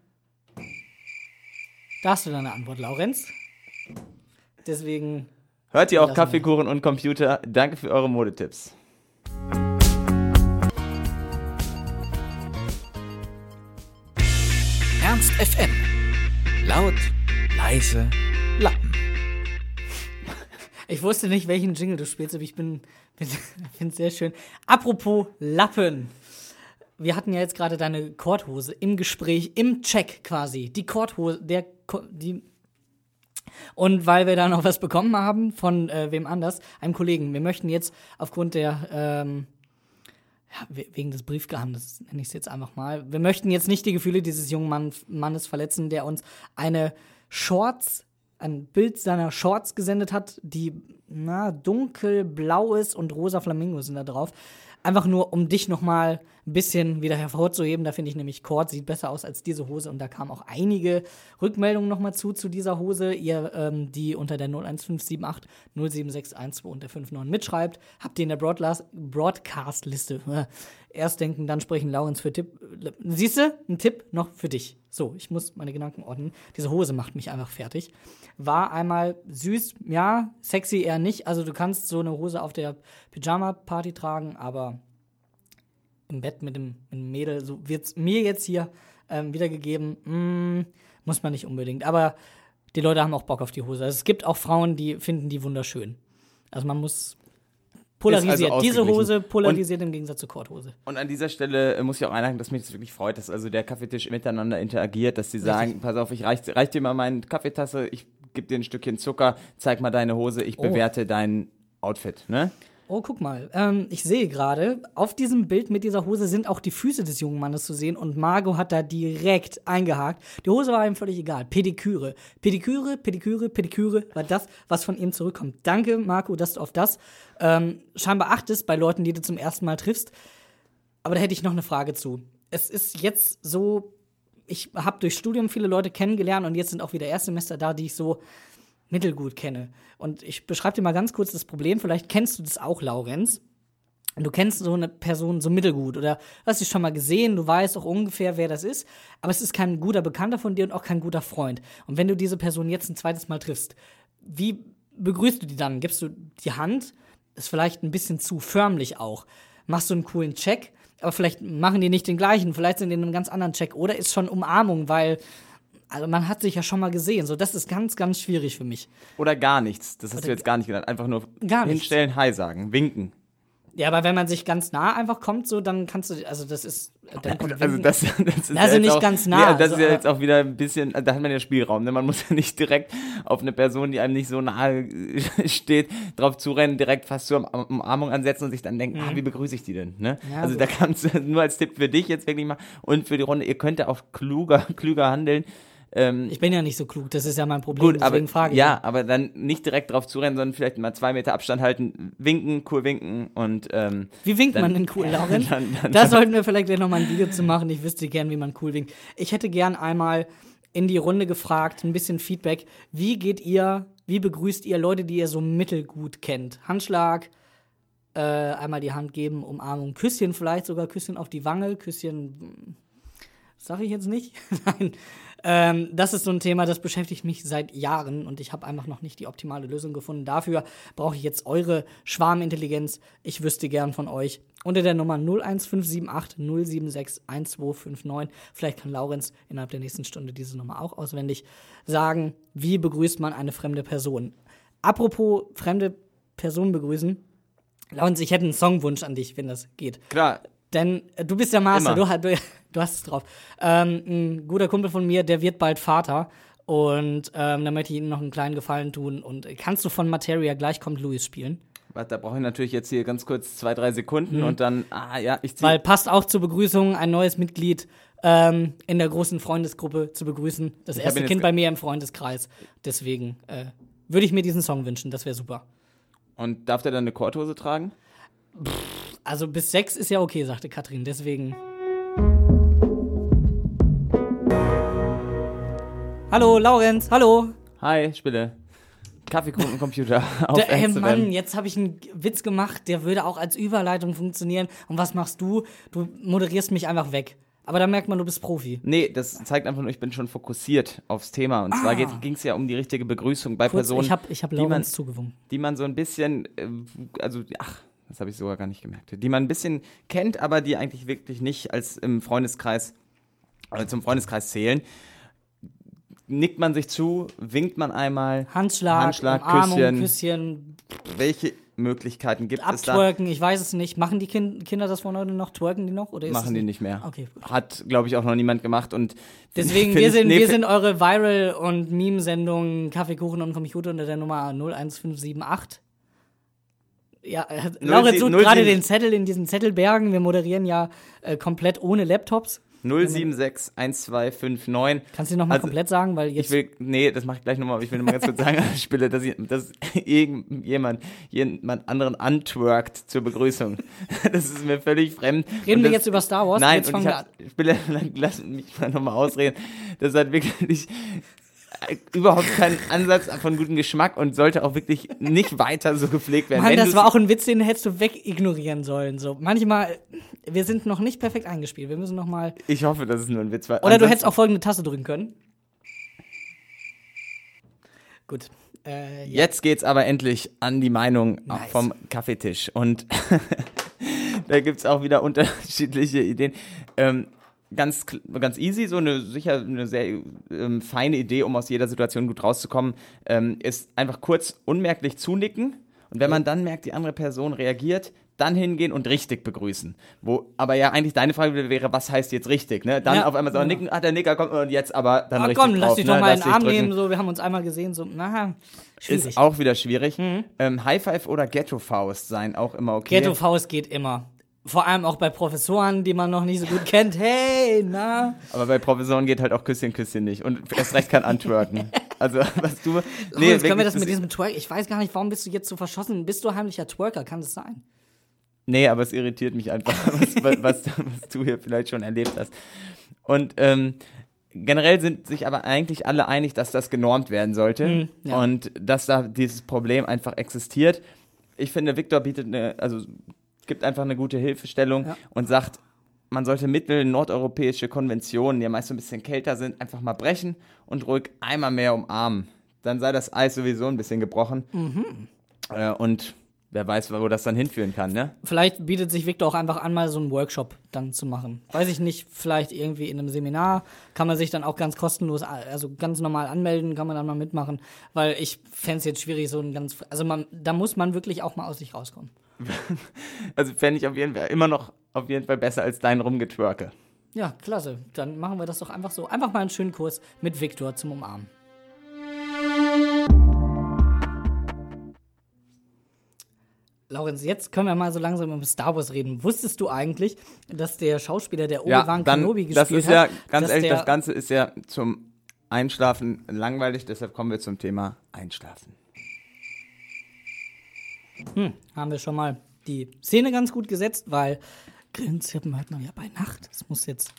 Da hast du deine Antwort, Laurenz. Deswegen, Hört ihr auch. Kaffeekuchen und Computer? Danke für eure Modetipps. Ernst FM. Laut, leise, Lappen. Ich wusste nicht, welchen Jingle du spielst, aber ich bin, bin finde es sehr schön. Apropos Lappen. Wir hatten ja jetzt gerade deine Korthose im Gespräch, im Check quasi. Die Korthose, der, die. Und weil wir da noch was bekommen haben von äh, wem anders, einem Kollegen. Wir möchten jetzt aufgrund der, ähm, ja, we- wegen des Briefgeheimnisses nenne ich es jetzt einfach mal. Wir möchten jetzt nicht die Gefühle dieses jungen Mann, Mannes verletzen, der uns eine Shorts, ein Bild seiner Shorts gesendet hat, die na, dunkelblau ist und rosa Flamingos sind da drauf. Einfach nur, um dich nochmal ein bisschen wieder hervorzuheben. Da finde ich nämlich Cord sieht besser aus als diese Hose. Und da kamen auch einige Rückmeldungen nochmal zu, zu dieser Hose. Ihr, ähm, die unter der 01578 07612 und der 59 mitschreibt, habt ihr in der Broadcast- Broadcast-Liste. Erst denken, dann sprechen Laurens für Tipp. Siehst du, ein Tipp noch für dich. So, ich muss meine Gedanken ordnen. Diese Hose macht mich einfach fertig. War einmal süß, ja, sexy eher nicht. Also du kannst so eine Hose auf der Pyjama-Party tragen, aber im Bett mit dem, mit dem Mädel, so wird es mir jetzt hier ähm, wiedergegeben, mm, muss man nicht unbedingt. Aber die Leute haben auch Bock auf die Hose. Also es gibt auch Frauen, die finden die wunderschön. Also man muss polarisiert. also Diese. Hose polarisiert im Gegensatz zur Korthose. Und an dieser Stelle äh, muss ich auch einhaken, dass mich das wirklich freut, dass also der Kaffeetisch miteinander interagiert, dass sie sagen, pass auf, ich reich, reich dir mal meine Kaffeetasse, ich gebe dir ein Stückchen Zucker, zeig mal deine Hose, ich Oh. bewerte dein Outfit, ne? Oh, guck mal. Ähm, ich sehe gerade, auf diesem Bild mit dieser Hose sind auch die Füße des jungen Mannes zu sehen und Margot hat da direkt eingehakt. Die Hose war ihm völlig egal. Pediküre. Pediküre, Pediküre, Pediküre war das, was von ihm zurückkommt. Danke, Marco, dass du auf das ähm, scheinbar achtest bei Leuten, die du zum ersten Mal triffst. Aber da hätte ich noch eine Frage zu. Es ist jetzt so, ich habe durch Studium viele Leute kennengelernt und jetzt sind auch wieder Erstsemester da, die ich so mittelgut kenne. Und ich beschreibe dir mal ganz kurz das Problem. Vielleicht kennst du das auch, Laurenz. Du kennst so eine Person so mittelgut oder hast sie schon mal gesehen, du weißt auch ungefähr, wer das ist, aber es ist kein guter Bekannter von dir und auch kein guter Freund. Und wenn du diese Person jetzt ein zweites Mal triffst, wie begrüßt du die dann? Gibst du die Hand? Ist vielleicht ein bisschen zu förmlich auch. Machst du einen coolen Check, aber vielleicht machen die nicht den gleichen, vielleicht sind die in einem ganz anderen Check oder ist schon Umarmung, weil also man hat sich ja schon mal gesehen. So, das ist ganz, ganz schwierig für mich. Oder gar nichts, das hast Oder du jetzt gar nicht genannt, einfach nur Gar nichts. hinstellen, Hi sagen, winken. Ja, aber wenn man sich ganz nah einfach kommt, so, dann kannst du, also das ist, dann kommt Also das, das ist Also ja nicht auch, ganz nah, Nee, also das also, ist ja jetzt auch wieder ein bisschen, da hat man ja Spielraum. Ne? Man muss ja nicht direkt auf eine Person, die einem nicht so nahe steht, drauf zurennen, direkt fast zur Umarmung ansetzen und sich dann denken, ah, wie begrüße ich die denn? Ne? Mhm. Ja, also gut. da kannst du nur als Tipp für dich jetzt wirklich mal und für die Runde, ihr könnt ja auch kluger, klüger handeln. Ähm, Ich bin ja nicht so klug, das ist ja mein Problem, Gut, aber deswegen frage ich. ja, aber dann nicht direkt drauf zurennen, sondern vielleicht mal zwei Meter Abstand halten, winken, cool winken und ähm, Wie winkt Dann- man denn cool, Lauren? dann- dann- da sollten wir vielleicht gleich nochmal ein Video zu machen. Ich wüsste gern, wie man cool winkt. Ich hätte gern einmal in die Runde gefragt, ein bisschen Feedback. Wie geht ihr, wie begrüßt ihr Leute, die ihr so mittelgut kennt? Handschlag, äh, einmal die Hand geben, Umarmung, Küsschen vielleicht sogar, Küsschen auf die Wange, Küsschen, hm, sag ich jetzt nicht? Nein. Ähm, das ist so ein Thema, das beschäftigt mich seit Jahren und ich habe einfach noch nicht die optimale Lösung gefunden. Dafür brauche ich jetzt eure Schwarmintelligenz. Ich wüsste gern von euch unter der Nummer 01578 076 1259. Vielleicht kann Laurenz innerhalb der nächsten Stunde diese Nummer auch auswendig sagen. Wie begrüßt man eine fremde Person? Apropos fremde Person begrüßen. Laurenz, ich hätte einen Songwunsch an dich, wenn das geht. klar, Denn äh, du bist der Master, Immer. du, du, du hast es drauf. Ähm, ein guter Kumpel von mir, der wird bald Vater. Und ähm, da möchte ich ihm noch einen kleinen Gefallen tun. Und kannst du von Materia gleich kommt Louis spielen? warte, da brauche ich natürlich jetzt hier ganz kurz zwei, drei Sekunden und dann, ah ja, ich Mhm. Weil ziehe. passt auch zur Begrüßung ein neues Mitglied ähm, in der großen Freundesgruppe zu begrüßen. Das erste Kind bei mir im Freundeskreis. Deswegen äh, würde ich mir diesen Song wünschen. Das wäre super. Und darf der dann eine Korthose tragen? Also bis sechs ist ja okay, sagte Katrin. Deswegen. Hallo, Laurenz, hallo. Hi, Spille. Kaffeekundencomputer auf Der, ey. Mann, jetzt habe ich einen Witz gemacht, der würde auch als Überleitung funktionieren. Und was machst du? Du moderierst mich einfach weg. Aber da merkt man, du bist Profi. Nee, das zeigt einfach nur, ich bin schon fokussiert aufs Thema. Und zwar ging es ja um die richtige Begrüßung bei Ah. Kurz, Personen, ich habe ich hab die man- Laurenz zugewunken. die man so ein bisschen, äh, also, ach, das habe ich sogar gar nicht gemerkt, die man ein bisschen kennt, aber die eigentlich wirklich nicht als im Freundeskreis, äh, zum Freundeskreis zählen. Nickt man sich zu, winkt man einmal, Handschlag, Handschlag, Umarmung, Küsschen. Küsschen, welche Möglichkeiten gibt es da? abtwerken, ich weiß es nicht. Machen die kind Kinder das von heute noch? Twerken die noch? Oder Machen die nicht mehr. Okay. Hat, glaube ich, auch noch niemand gemacht und Deswegen, wir sind, nee, wir sind eure Viral- und Meme-Sendung Kaffeekuchen und Computer unter der Nummer 01578. Ja, äh, Laurenz sucht 07 gerade den Zettel in diesen Zettelbergen. Wir moderieren ja äh, komplett ohne Laptops. 0761259. Kannst du noch mal Also, komplett sagen, weil jetzt Ich will, nee, das mache ich gleich nochmal, aber ich will nur mal ganz kurz sagen, ich Spille, dass, ich, dass irgendjemand jemand anderen antwerkt zur Begrüßung. Das ist mir völlig fremd. reden Und wir das, jetzt über Star Wars. Nein, jetzt fangen wir hab, Spille, lass mich mal nochmal ausreden. Das hat wirklich überhaupt keinen Ansatz von gutem Geschmack und sollte auch wirklich nicht weiter so gepflegt werden. Mann, das war auch ein Witz, den hättest du wegignorieren sollen. So manchmal, wir sind noch nicht perfekt eingespielt. Wir müssen noch mal. ich hoffe, dass es nur ein Witz war. Oder du hättest auch folgende Taste drücken können. Gut. Äh, ja. Jetzt geht's aber endlich an die Meinung Nice. vom Kaffeetisch. Und da gibt's auch wieder unterschiedliche Ideen. Ähm, ganz, ganz easy, so eine sicher eine sehr ähm, feine Idee, um aus jeder Situation gut rauszukommen, ähm, ist einfach kurz unmerklich zunicken. Und wenn man dann merkt, die andere Person reagiert, dann hingehen und richtig begrüßen. Wo aber ja eigentlich deine Frage wäre, was heißt jetzt richtig? Ne? Dann Ja, auf einmal so ja. nicken, ah, der Nicker kommt und jetzt aber dann Ah, richtig komm, lass drauf, dich ne? doch mal in den Arm drücken. nehmen. So, wir haben uns einmal gesehen. So, na, schwierig. Ist auch wieder schwierig. Mhm. Ähm, High Five oder Ghetto Faust sein auch immer okay. Ghetto Faust geht immer. Vor allem auch bei Professoren, die man noch nicht so gut kennt. Hey, na. Aber bei Professoren geht halt auch Küsschen, Küsschen nicht. Und erst recht kann antworten. also, was du. Nee, jetzt können wir das mit diesem Twerk. Ich weiß gar nicht, warum bist du jetzt so verschossen? Bist du heimlicher Twerker? Kann das sein? Nee, aber es irritiert mich einfach, was, was, was, was du hier vielleicht schon erlebt hast. Und ähm, generell sind sich aber eigentlich alle einig, dass das genormt werden sollte Hm, ja. und dass da dieses Problem einfach existiert. Ich finde, Victor bietet eine, also gibt einfach eine gute Hilfestellung Ja. und sagt, man sollte mittel nordeuropäische Konventionen, die ja meist so ein bisschen kälter sind, einfach mal brechen und ruhig einmal mehr umarmen. Dann sei das Eis sowieso ein bisschen gebrochen. Mhm. Äh, und wer weiß, wo das dann hinführen kann, ne? Vielleicht bietet sich Victor auch einfach an, mal so einen Workshop dann zu machen. Weiß ich nicht, vielleicht irgendwie in einem Seminar kann man sich dann auch ganz kostenlos, also ganz normal anmelden, kann man dann mal mitmachen, weil ich fände es jetzt schwierig, so ein ganz, also man, da muss man wirklich auch mal aus sich rauskommen. Also fände ich auf jeden Fall immer noch auf jeden Fall besser als dein Rumgetwerke. Ja, klasse. Dann machen wir das doch einfach so. Einfach mal einen schönen Kurs mit Victor zum Umarmen. Laurenz, jetzt können wir mal so langsam über Star Wars reden. Wusstest du eigentlich, dass der Schauspieler, der Ja, Obi-Wan dann, Kenobi das gespielt ist ja, hat, ganz ehrlich, das Ganze ist ja zum Einschlafen langweilig, deshalb kommen wir zum Thema Einschlafen. Haben wir schon mal die Szene ganz gut gesetzt, weil Grillenzirpen hört man ja bei Nacht. Es muss jetzt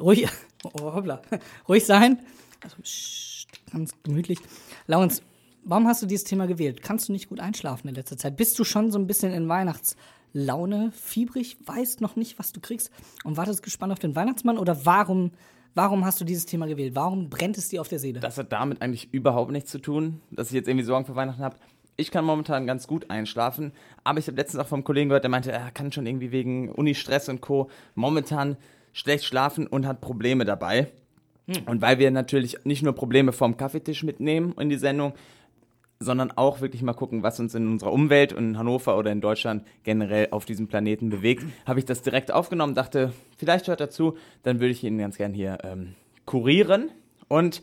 ruhig, oh, hoppla, ruhig sein. Also, pssst, ganz gemütlich. Laurens, warum hast du dieses Thema gewählt? Kannst du nicht gut einschlafen in letzter Zeit? Bist du schon so ein bisschen in Weihnachtslaune, fiebrig, weißt noch nicht, was du kriegst und wartest gespannt auf den Weihnachtsmann? Oder warum, warum hast du dieses Thema gewählt? Warum brennt es dir auf der Seele? Das hat damit eigentlich überhaupt nichts zu tun, dass ich jetzt irgendwie Sorgen für Weihnachten habe. Ich kann momentan ganz gut einschlafen, aber ich habe letztens auch vom Kollegen gehört, der meinte, er kann schon irgendwie wegen Uni-Stress und Co. momentan schlecht schlafen und hat Probleme dabei. Und weil wir natürlich nicht nur Probleme vom Kaffeetisch mitnehmen in die Sendung, sondern auch wirklich mal gucken, was uns in unserer Umwelt und in Hannover oder in Deutschland generell auf diesem Planeten bewegt, habe ich das direkt aufgenommen, dachte, vielleicht hört dazu, dann würde ich ihn ganz gern hier ähm, kurieren und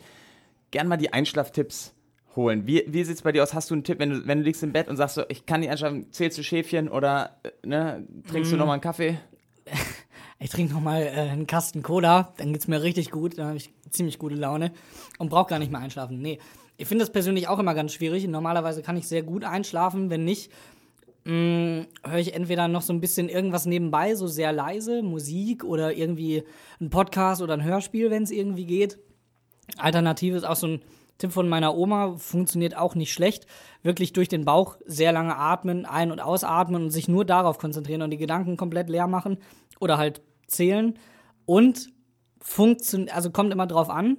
gern mal die Einschlaftipps holen. Wie, wie sieht es bei dir aus? Hast du einen Tipp, wenn du, wenn du liegst im Bett und sagst so, ich kann nicht einschlafen, zählst du Schäfchen oder äh, ne, trinkst du nochmal einen Kaffee? Ich trinke nochmal äh, einen Kasten Cola, dann geht's mir richtig gut, dann habe ich ziemlich gute Laune und brauche gar nicht mehr einschlafen. Nee, ich finde das persönlich auch immer ganz schwierig. Normalerweise kann ich sehr gut einschlafen, wenn nicht, mh, höre ich entweder noch so ein bisschen irgendwas nebenbei, so sehr leise, Musik oder irgendwie ein Podcast oder ein Hörspiel, wenn es irgendwie geht. Alternative ist auch so ein Tipp von meiner Oma, funktioniert auch nicht schlecht. Wirklich durch den Bauch sehr lange atmen, ein- und ausatmen und sich nur darauf konzentrieren und die Gedanken komplett leer machen oder halt zählen. Und funktioniert, also kommt immer drauf an,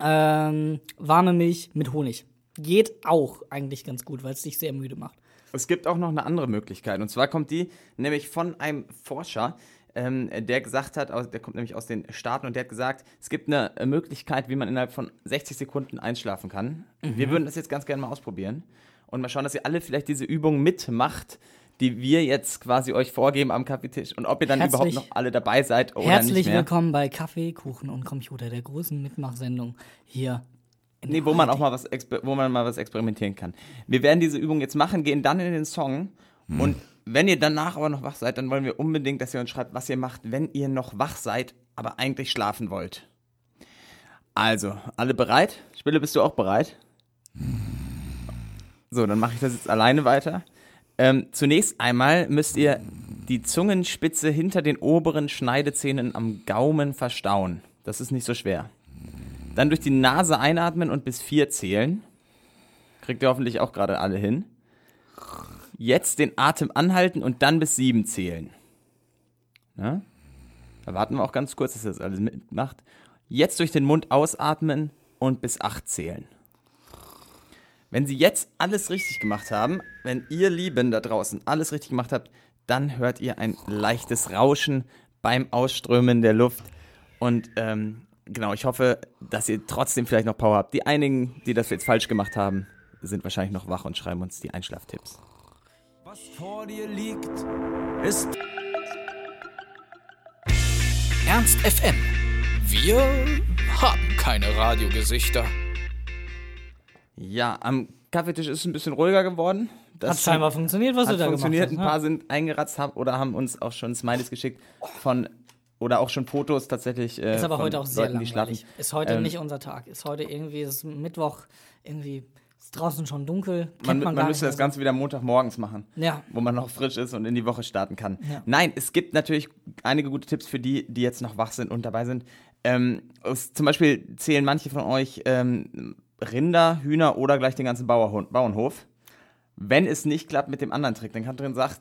ähm, warme Milch mit Honig. Geht auch eigentlich ganz gut, weil es dich sehr müde macht. Es gibt auch noch eine andere Möglichkeit. Und zwar kommt die nämlich von einem Forscher, ähm, der gesagt hat, der kommt nämlich aus den Staaten und der hat gesagt, es gibt eine Möglichkeit, wie man innerhalb von 60 Sekunden einschlafen kann. Wir würden das jetzt ganz gerne mal ausprobieren und mal schauen, dass ihr alle vielleicht diese Übung mitmacht, die wir jetzt quasi euch vorgeben am Kaffeetisch und ob ihr dann Herzlich- überhaupt noch alle dabei seid oder Herzlich nicht mehr. willkommen bei Kaffee, Kuchen und Computer, der großen Mitmachsendung hier. in Nee, wo man auch mal was, wo man mal was experimentieren kann. Wir werden diese Übung jetzt machen, gehen dann in den Song und wenn ihr danach aber noch wach seid, dann wollen wir unbedingt, dass ihr uns schreibt, was ihr macht, wenn ihr noch wach seid, aber eigentlich schlafen wollt. Also, alle bereit? Spille, bist du auch bereit? So, dann mache ich das jetzt alleine weiter. Ähm, zunächst einmal müsst ihr die Zungenspitze hinter den oberen Schneidezähnen am Gaumen verstauen. Das ist nicht so schwer. Dann durch die Nase einatmen und bis vier zählen. Kriegt ihr hoffentlich auch gerade alle hin. Jetzt den Atem anhalten und dann bis sieben zählen. Na? Da warten wir auch ganz kurz, dass das alles mitmacht. Jetzt durch den Mund ausatmen und bis acht zählen. Wenn Sie jetzt alles richtig gemacht haben, wenn ihr Lieben da draußen alles richtig gemacht habt, dann hört ihr ein leichtes Rauschen beim Ausströmen der Luft. Und ähm, genau, ich hoffe, dass ihr trotzdem vielleicht noch Power habt. Die einigen, die das jetzt falsch gemacht haben, sind wahrscheinlich noch wach und schreiben uns die Einschlaftipps. Was vor dir liegt, ist Ernst FM. Wir haben keine Radiogesichter. Ja, am Kaffeetisch ist es ein bisschen ruhiger geworden. Das Hat scheinbar funktioniert, was hat du da funktioniert. gemacht Ein hast. paar ne? sind eingeratzt hab, oder haben uns auch schon Smileys geschickt von oder auch schon Fotos tatsächlich. Äh, Ist aber heute auch sehr Leuten, langweilig. Ist heute Ähm, nicht unser Tag. Ist heute irgendwie ist Mittwoch, irgendwie ist draußen schon dunkel. Man, man, man, müsste das Ganze wieder Montagmorgens machen. Ja, wo man noch frisch ist und in die Woche starten kann. Ja. Nein, es gibt natürlich einige gute Tipps für die, die jetzt noch wach sind und dabei sind. Ähm, es, zum Beispiel zählen manche von euch ähm, Rinder, Hühner oder gleich den ganzen Bauerhund, Bauernhof. Wenn es nicht klappt mit dem anderen Trick, dann Katrin sagt,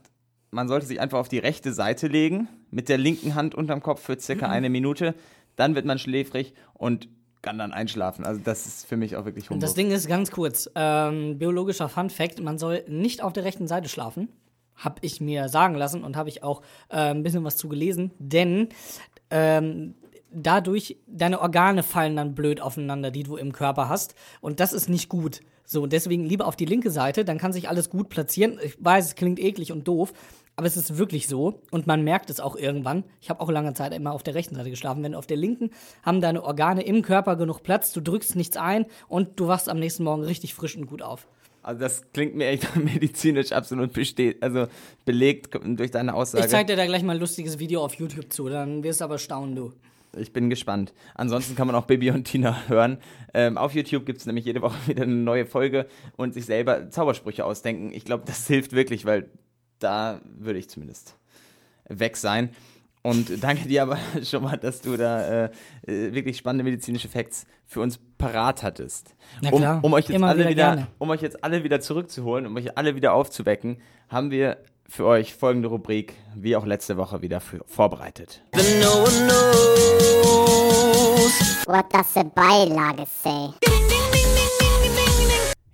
man sollte sich einfach auf die rechte Seite legen, mit der linken Hand unterm Kopf für Mhm. circa eine Minute. Dann wird man schläfrig und kann dann einschlafen. Also das ist für mich auch wirklich Und das Humbug. Ding ist ganz kurz: ähm, biologischer Fun Fact: Man soll nicht auf der rechten Seite schlafen. Hab ich mir sagen lassen und habe ich auch äh, ein bisschen was zu gelesen, denn ähm, dadurch deine Organe fallen dann blöd aufeinander, die du im Körper hast. Und das ist nicht gut. So, und deswegen lieber auf die linke Seite, dann kann sich alles gut platzieren. Ich weiß, es klingt eklig und doof, aber es ist wirklich so. Und man merkt es auch irgendwann. Ich habe auch lange Zeit immer auf der rechten Seite geschlafen. Wenn auf der linken haben deine Organe im Körper genug Platz, du drückst nichts ein und du wachst am nächsten Morgen richtig frisch und gut auf. Also das klingt mir echt medizinisch absolut besteht, also belegt durch deine Aussage. Ich zeig dir da gleich mal ein lustiges Video auf YouTube zu, dann wirst du aber staunen, du. Ich bin gespannt. Ansonsten kann man auch Bibi und Tina hören. Ähm, auf YouTube gibt es nämlich jede Woche wieder eine neue Folge und sich selber Zaubersprüche ausdenken. Ich glaube, das hilft wirklich, weil da würde ich zumindest weg sein. Und danke dir aber schon mal, dass du da äh, äh, wirklich spannende medizinische Facts für uns parat hattest. Na Um, klar, um, euch jetzt immer alle wieder wieder, um euch jetzt alle wieder zurückzuholen, um euch alle wieder aufzuwecken, haben wir für euch folgende Rubrik, wie auch letzte Woche wieder für, vorbereitet. What does the Beilage say?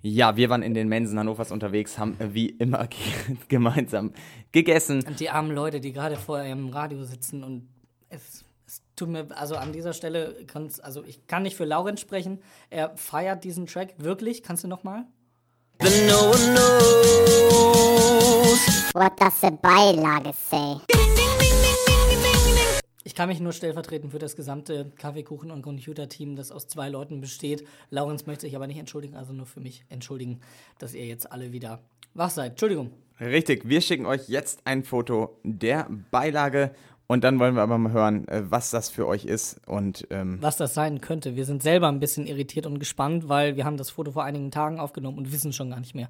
Ja, wir waren in den Mensen Hannovers unterwegs, haben wie immer ge- gemeinsam gegessen. Und die armen Leute, die gerade vor ihrem Radio sitzen und es, es tut mir, also an dieser Stelle, kann's, also ich kann nicht für Laurenz sprechen. Er feiert diesen Track wirklich. Kannst du noch mal? What does the Beilage say? Ich kann mich nur stellvertretend für das gesamte Kaffeekuchen- und Computerteam, das aus zwei Leuten besteht. Laurenz möchte sich aber nicht entschuldigen, also nur für mich entschuldigen, dass ihr jetzt alle wieder wach seid. Entschuldigung. Richtig, wir schicken euch jetzt ein Foto der Beilage und dann wollen wir aber mal hören, äh, was das für euch ist. Und ähm, was das sein könnte. Wir sind selber ein bisschen irritiert und gespannt, weil wir haben das Foto vor einigen Tagen aufgenommen und wissen schon gar nicht mehr,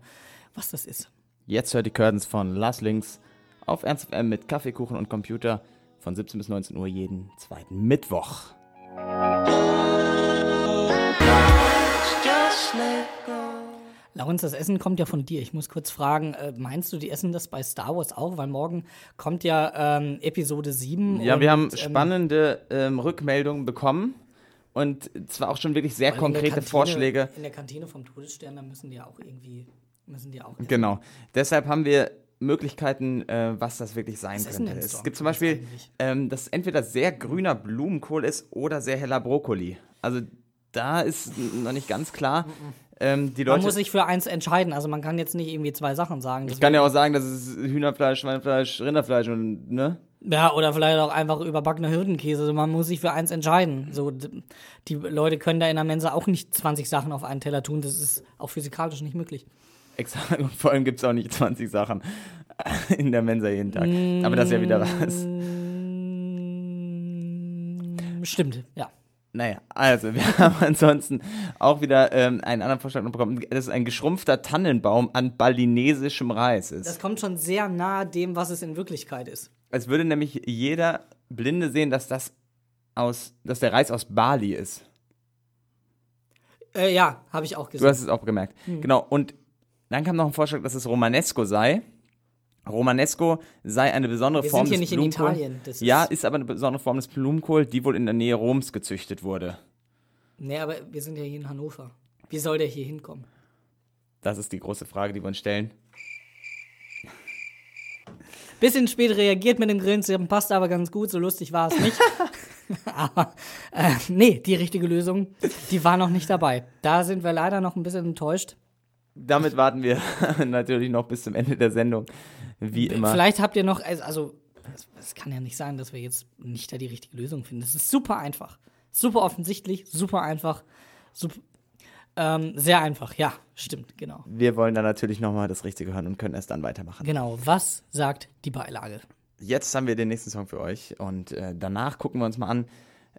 was das ist. jetzt hört die Curtains von Lars Links auf Ernst FM mit Kaffeekuchen und Computer von 17 bis 19 Uhr jeden zweiten Mittwoch. Laurens, das Essen kommt ja von dir. Ich muss kurz fragen, äh, meinst du, die essen das bei Star Wars auch? Weil morgen kommt ja ähm, Episode 7. Ja, und, wir haben ähm, spannende ähm, Rückmeldungen bekommen und zwar auch schon wirklich sehr konkrete Kantine- Vorschläge. In der Kantine vom Todesstern, da müssen die ja auch irgendwie, müssen die auch. Genau. Deshalb haben wir Möglichkeiten, äh, was das wirklich sein Was könnte. Es gibt zum Beispiel, ähm, dass entweder sehr grüner Blumenkohl ist oder sehr heller Brokkoli. Also da ist noch nicht ganz klar. Ähm, die Man Leute. muss sich für eins entscheiden. Also man kann jetzt nicht irgendwie zwei Sachen sagen. ich kann ja auch sagen, das ist Hühnerfleisch, Schweinefleisch, Rinderfleisch und ne? Ja, oder vielleicht auch einfach überbackener Hirtenkäse. Also man muss sich für eins entscheiden. So, die Leute können da in der Mensa auch nicht 20 Sachen auf einen Teller tun. Das ist auch physikalisch nicht möglich. Exakt. Und vor allem gibt es auch nicht 20 Sachen in der Mensa jeden Tag. Aber das ist ja wieder was. Stimmt, ja. Naja, also wir haben ansonsten auch wieder ähm, einen anderen Vorschlag noch bekommen. Das ist ein geschrumpfter Tannenbaum an balinesischem Reis. Ist. Das kommt schon sehr nahe dem, was es in Wirklichkeit ist. Es würde nämlich jeder Blinde sehen, dass das aus, dass der Reis aus Bali ist. Äh, ja, habe ich auch Du gesehen. hast es auch gemerkt. Genau. Und dann kam noch ein Vorschlag, dass es Romanesco sei. Romanesco sei eine besondere Wir Form sind hier des nicht in Blumenkohl. Italien, das ist- ja, ist aber eine besondere Form des Blumenkohl, die wohl in der Nähe Roms gezüchtet wurde. Nee, aber wir sind ja hier in Hannover. Wie soll der hier hinkommen? Das ist die große Frage, die wir uns stellen. Bisschen spät reagiert mit dem Grillen, passt aber ganz gut, so lustig war es nicht. aber äh, nee, die richtige Lösung, die war noch nicht dabei. Da sind wir leider noch ein bisschen enttäuscht. Damit warten wir natürlich noch bis zum Ende der Sendung. Wie immer. Vielleicht habt ihr noch, also- also es, kann ja nicht sein, dass wir jetzt nicht da die richtige Lösung finden. Es ist super einfach. Super offensichtlich, super einfach, super, ähm, sehr einfach. Ja, stimmt, genau. Wir wollen dann natürlich nochmal das Richtige hören und können erst dann weitermachen. Genau, was sagt die Beilage? Jetzt haben wir den nächsten Song für euch und äh, danach gucken wir uns mal an,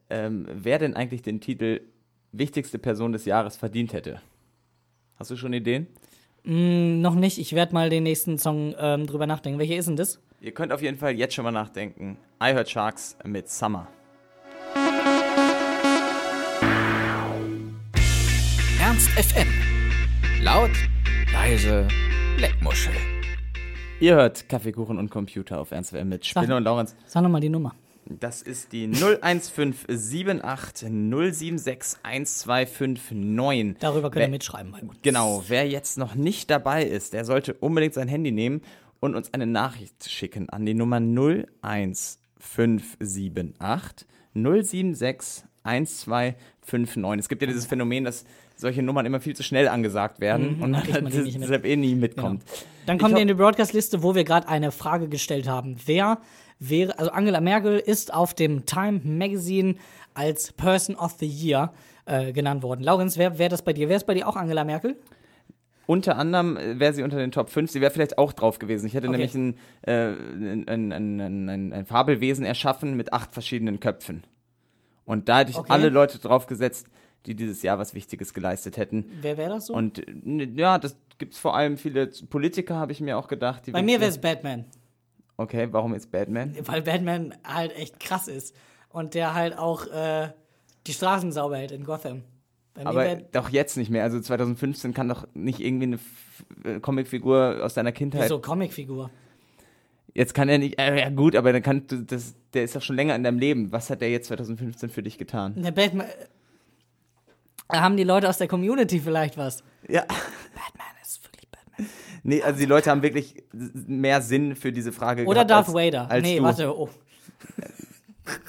ähm, wer denn eigentlich den Titel Wichtigste Person des Jahres verdient hätte. Hast du schon Ideen? Hm, noch nicht, ich werde mal den nächsten Song ähm, drüber nachdenken. Welcher ist denn das? Ihr könnt auf jeden Fall jetzt schon mal nachdenken. I Heard Sharks mit Summer. Ernst FM. Laut, leise, Leckmuschel. Ihr hört Kaffeekuchen und Computer auf Ernst WM mit Spinne Sag- und Laurenz. Sag nochmal die Nummer. Das ist die 01578 076 1259. Darüber könnt ihr mitschreiben bei uns. Genau, wer jetzt noch nicht dabei ist, der sollte unbedingt sein Handy nehmen und uns eine Nachricht schicken an die Nummer 01578 076 1259. Es gibt ja dieses Phänomen, dass solche Nummern immer viel zu schnell angesagt werden und dann deshalb eh nie mitkommt. Dann Ich kommt hab- ihr in die Broadcast-Liste, wo wir gerade eine Frage gestellt haben. Wer wäre, also Angela Merkel ist auf dem Time Magazine als Person of the Year äh, genannt worden. Laurenz, wer wäre das bei dir? Wer ist bei dir auch Angela Merkel? Unter anderem äh, wäre sie unter den Top 5. Sie wäre vielleicht auch drauf gewesen. Ich hätte Okay. nämlich ein, äh, ein, ein, ein, Fabelwesen erschaffen mit acht verschiedenen Köpfen. Und da hätte ich Okay. alle Leute draufgesetzt, die dieses Jahr was Wichtiges geleistet hätten. Wer wäre das so? Und ja, das gibt es vor allem viele Politiker, habe ich mir auch gedacht. Bei mir wäre es Batman. Okay, warum jetzt Batman? Weil Batman halt echt krass ist. Und der halt auch äh, die Straßen sauber hält in Gotham. Bei Aber doch jetzt nicht mehr. Also 2015 kann doch nicht irgendwie eine F äh, Comicfigur aus deiner Kindheit. so Comicfigur. Jetzt kann er nicht. Äh, ja gut, aber dann kann das. Der ist doch schon länger in deinem Leben. Was hat der jetzt 2015 für dich getan? Der Batman. Da haben die Leute aus der Community vielleicht was. Ja. Batman ist wirklich Batman. Nee, also die Leute haben wirklich mehr Sinn für diese Frage Oder Darth als, Vader. Als nee, du. warte. Oh.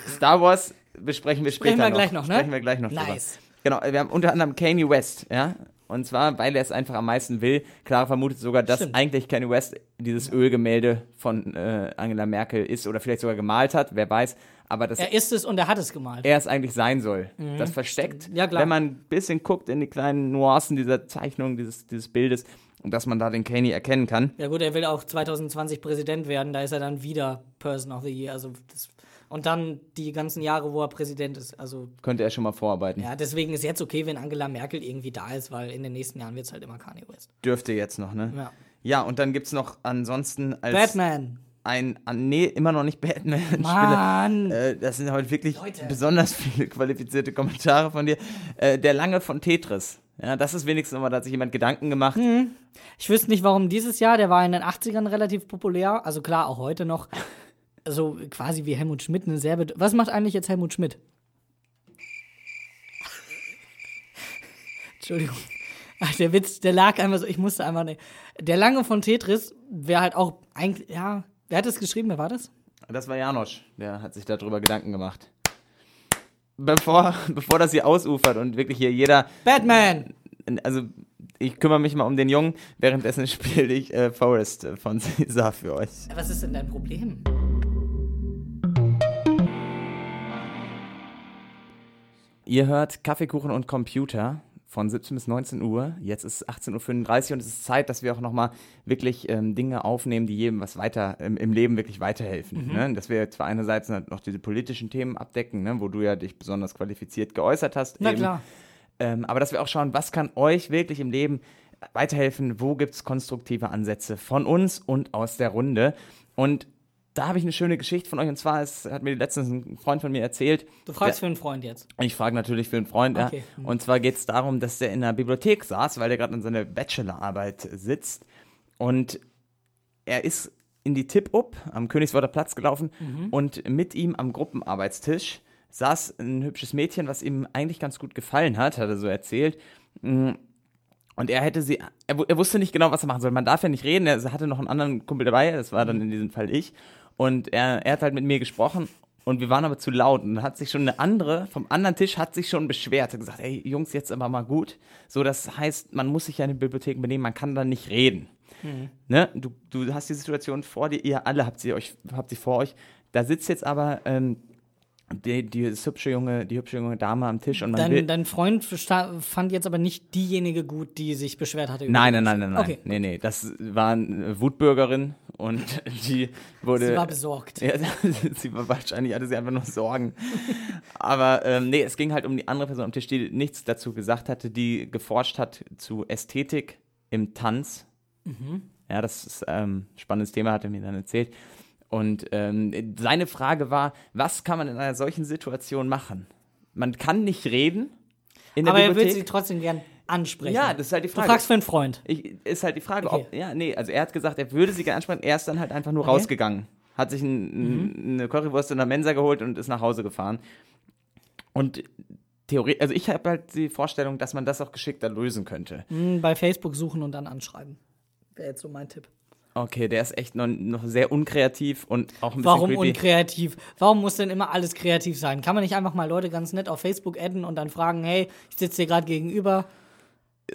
Star Wars besprechen wir später Sprechen wir noch. gleich noch, ne? Sprechen wir gleich noch drüber. Nice. Genau, wir haben unter anderem Kanye West, ja. Und zwar, weil er es einfach am meisten will. Clara vermutet sogar, dass Stimmt. eigentlich Kanye West dieses Ölgemälde von äh, Angela Merkel ist oder vielleicht sogar gemalt hat, wer weiß. Aber dass Er ist es und er hat es gemalt. er es eigentlich sein soll. Das versteckt. Ja, klar. Wenn man ein bisschen guckt in die kleinen Nuancen dieser Zeichnung, dieses, dieses Bildes, und dass man da den Kanye erkennen kann. Ja gut, er will auch 2020 Präsident werden, da ist er dann wieder Person of the Year. Also das, und dann die ganzen Jahre, wo er Präsident ist. Also Könnte er schon mal vorarbeiten. ja, deswegen ist jetzt okay, wenn Angela Merkel irgendwie da ist, weil in den nächsten Jahren wird es halt immer Kanye West. Dürfte jetzt noch, ne? Ja. Ja, und dann gibt es noch ansonsten als Batman. Ein, nee, immer noch nicht Batman. Mann. Äh, das sind heute wirklich Leute. besonders viele qualifizierte Kommentare von dir. Äh, der Lange von Tetris. Ja, das ist wenigstens nochmal, da hat sich jemand Gedanken gemacht. Ich wüsste nicht, warum dieses Jahr, der war in den 80ern relativ populär. Also klar, auch heute noch. So quasi wie Helmut Schmidt eine sehr. Was macht eigentlich jetzt Helmut Schmidt? Entschuldigung. Ach, der Witz, der lag einfach so, ich musste einfach nicht. Der Lange von Tetris wäre halt auch eigentlich, ja. Wer hat das geschrieben? Wer war das? Das war Janosch, der hat sich darüber Gedanken gemacht. Bevor, bevor das hier ausufert und wirklich hier jeder, Batman! also ich kümmere mich mal um den Jungen, währenddessen spiele ich äh, Forest von Caesar für euch. Was ist denn dein Problem? Ihr hört Kaffeekuchen und Computer von 17 bis 19 Uhr. Jetzt ist 18.35 Uhr und es ist Zeit, dass wir auch nochmal wirklich ähm, Dinge aufnehmen, die jedem was weiter im, im Leben wirklich weiterhelfen. Ne? Dass wir zwar einerseits noch diese politischen Themen abdecken, ne? wo du ja dich besonders qualifiziert geäußert hast. Na eben. klar. Ähm, aber dass wir auch schauen, was kann euch wirklich im Leben weiterhelfen, wo gibt es konstruktive Ansätze von uns und aus der Runde. Und da habe ich eine schöne Geschichte von euch und zwar, es hat mir letztens ein Freund von mir erzählt. Du fragst für einen Freund jetzt. Ich frage natürlich für einen Freund, Okay. ja. Und zwar geht es darum, dass der in der Bibliothek saß, weil der gerade an seiner Bachelorarbeit sitzt. Und er ist in die Tip-Up am Königsworter Platz gelaufen und mit ihm am Gruppenarbeitstisch saß ein hübsches Mädchen, was ihm eigentlich ganz gut gefallen hat, hat er so erzählt. Mm, Und er hätte sie, er, er wusste nicht genau, was er machen soll. Man darf ja nicht reden. Er hatte noch einen anderen Kumpel dabei, das war dann in diesem Fall ich. Und er, er hat halt mit mir gesprochen und wir waren aber zu laut. Und dann hat sich schon eine andere, vom anderen Tisch hat sich schon beschwert. Hat gesagt, ey Jungs, jetzt aber mal gut. So, das heißt, man muss sich ja in den Bibliotheken benehmen, man kann da nicht reden. Ne? Du, du hast die Situation vor dir, ihr alle habt sie, euch, habt sie vor euch. Da sitzt jetzt aber ähm, die, die, hübsche junge, die hübsche junge Dame am Tisch und man will. Dein, dein Freund fand jetzt aber nicht diejenige gut, die sich beschwert hatte. über Nein, nein, nein, nein, nein. Okay. Nee, nee. Das war eine Wutbürgerin und die wurde. Sie war besorgt. Ja, sie war wahrscheinlich, hatte sie einfach nur Sorgen. Aber ähm, nee, es ging halt um die andere Person am Tisch, die nichts dazu gesagt hatte, die geforscht hat zu Ästhetik im Tanz. Ja, das ist ähm, ein spannendes Thema, hat er mir dann erzählt. Und ähm, seine Frage war, was kann man in einer solchen Situation machen? Man kann nicht reden in der Aber er will Bibliothek. sie trotzdem gern ansprechen. Ja, das ist halt die Frage. Du fragst für einen Freund. Ich, ist halt die Frage, Okay. ob, ja, nee, also er hat gesagt, er würde sie gerne ansprechen, er ist dann halt einfach nur Okay. Mhm. rausgegangen. Hat sich ein, ein, eine Currywurst in der Mensa geholt und ist nach Hause gefahren. Und Theorie, also ich habe halt die Vorstellung, dass man das auch geschickter lösen könnte. Hm, Bei Facebook suchen und dann anschreiben. Wäre jetzt so mein Tipp. Okay, der ist echt noch, noch sehr unkreativ und auch ein bisschen Warum creepy. unkreativ? Warum muss denn immer alles kreativ sein? Kann man nicht einfach mal Leute ganz nett auf Facebook adden und dann fragen, hey, ich sitze dir gerade gegenüber.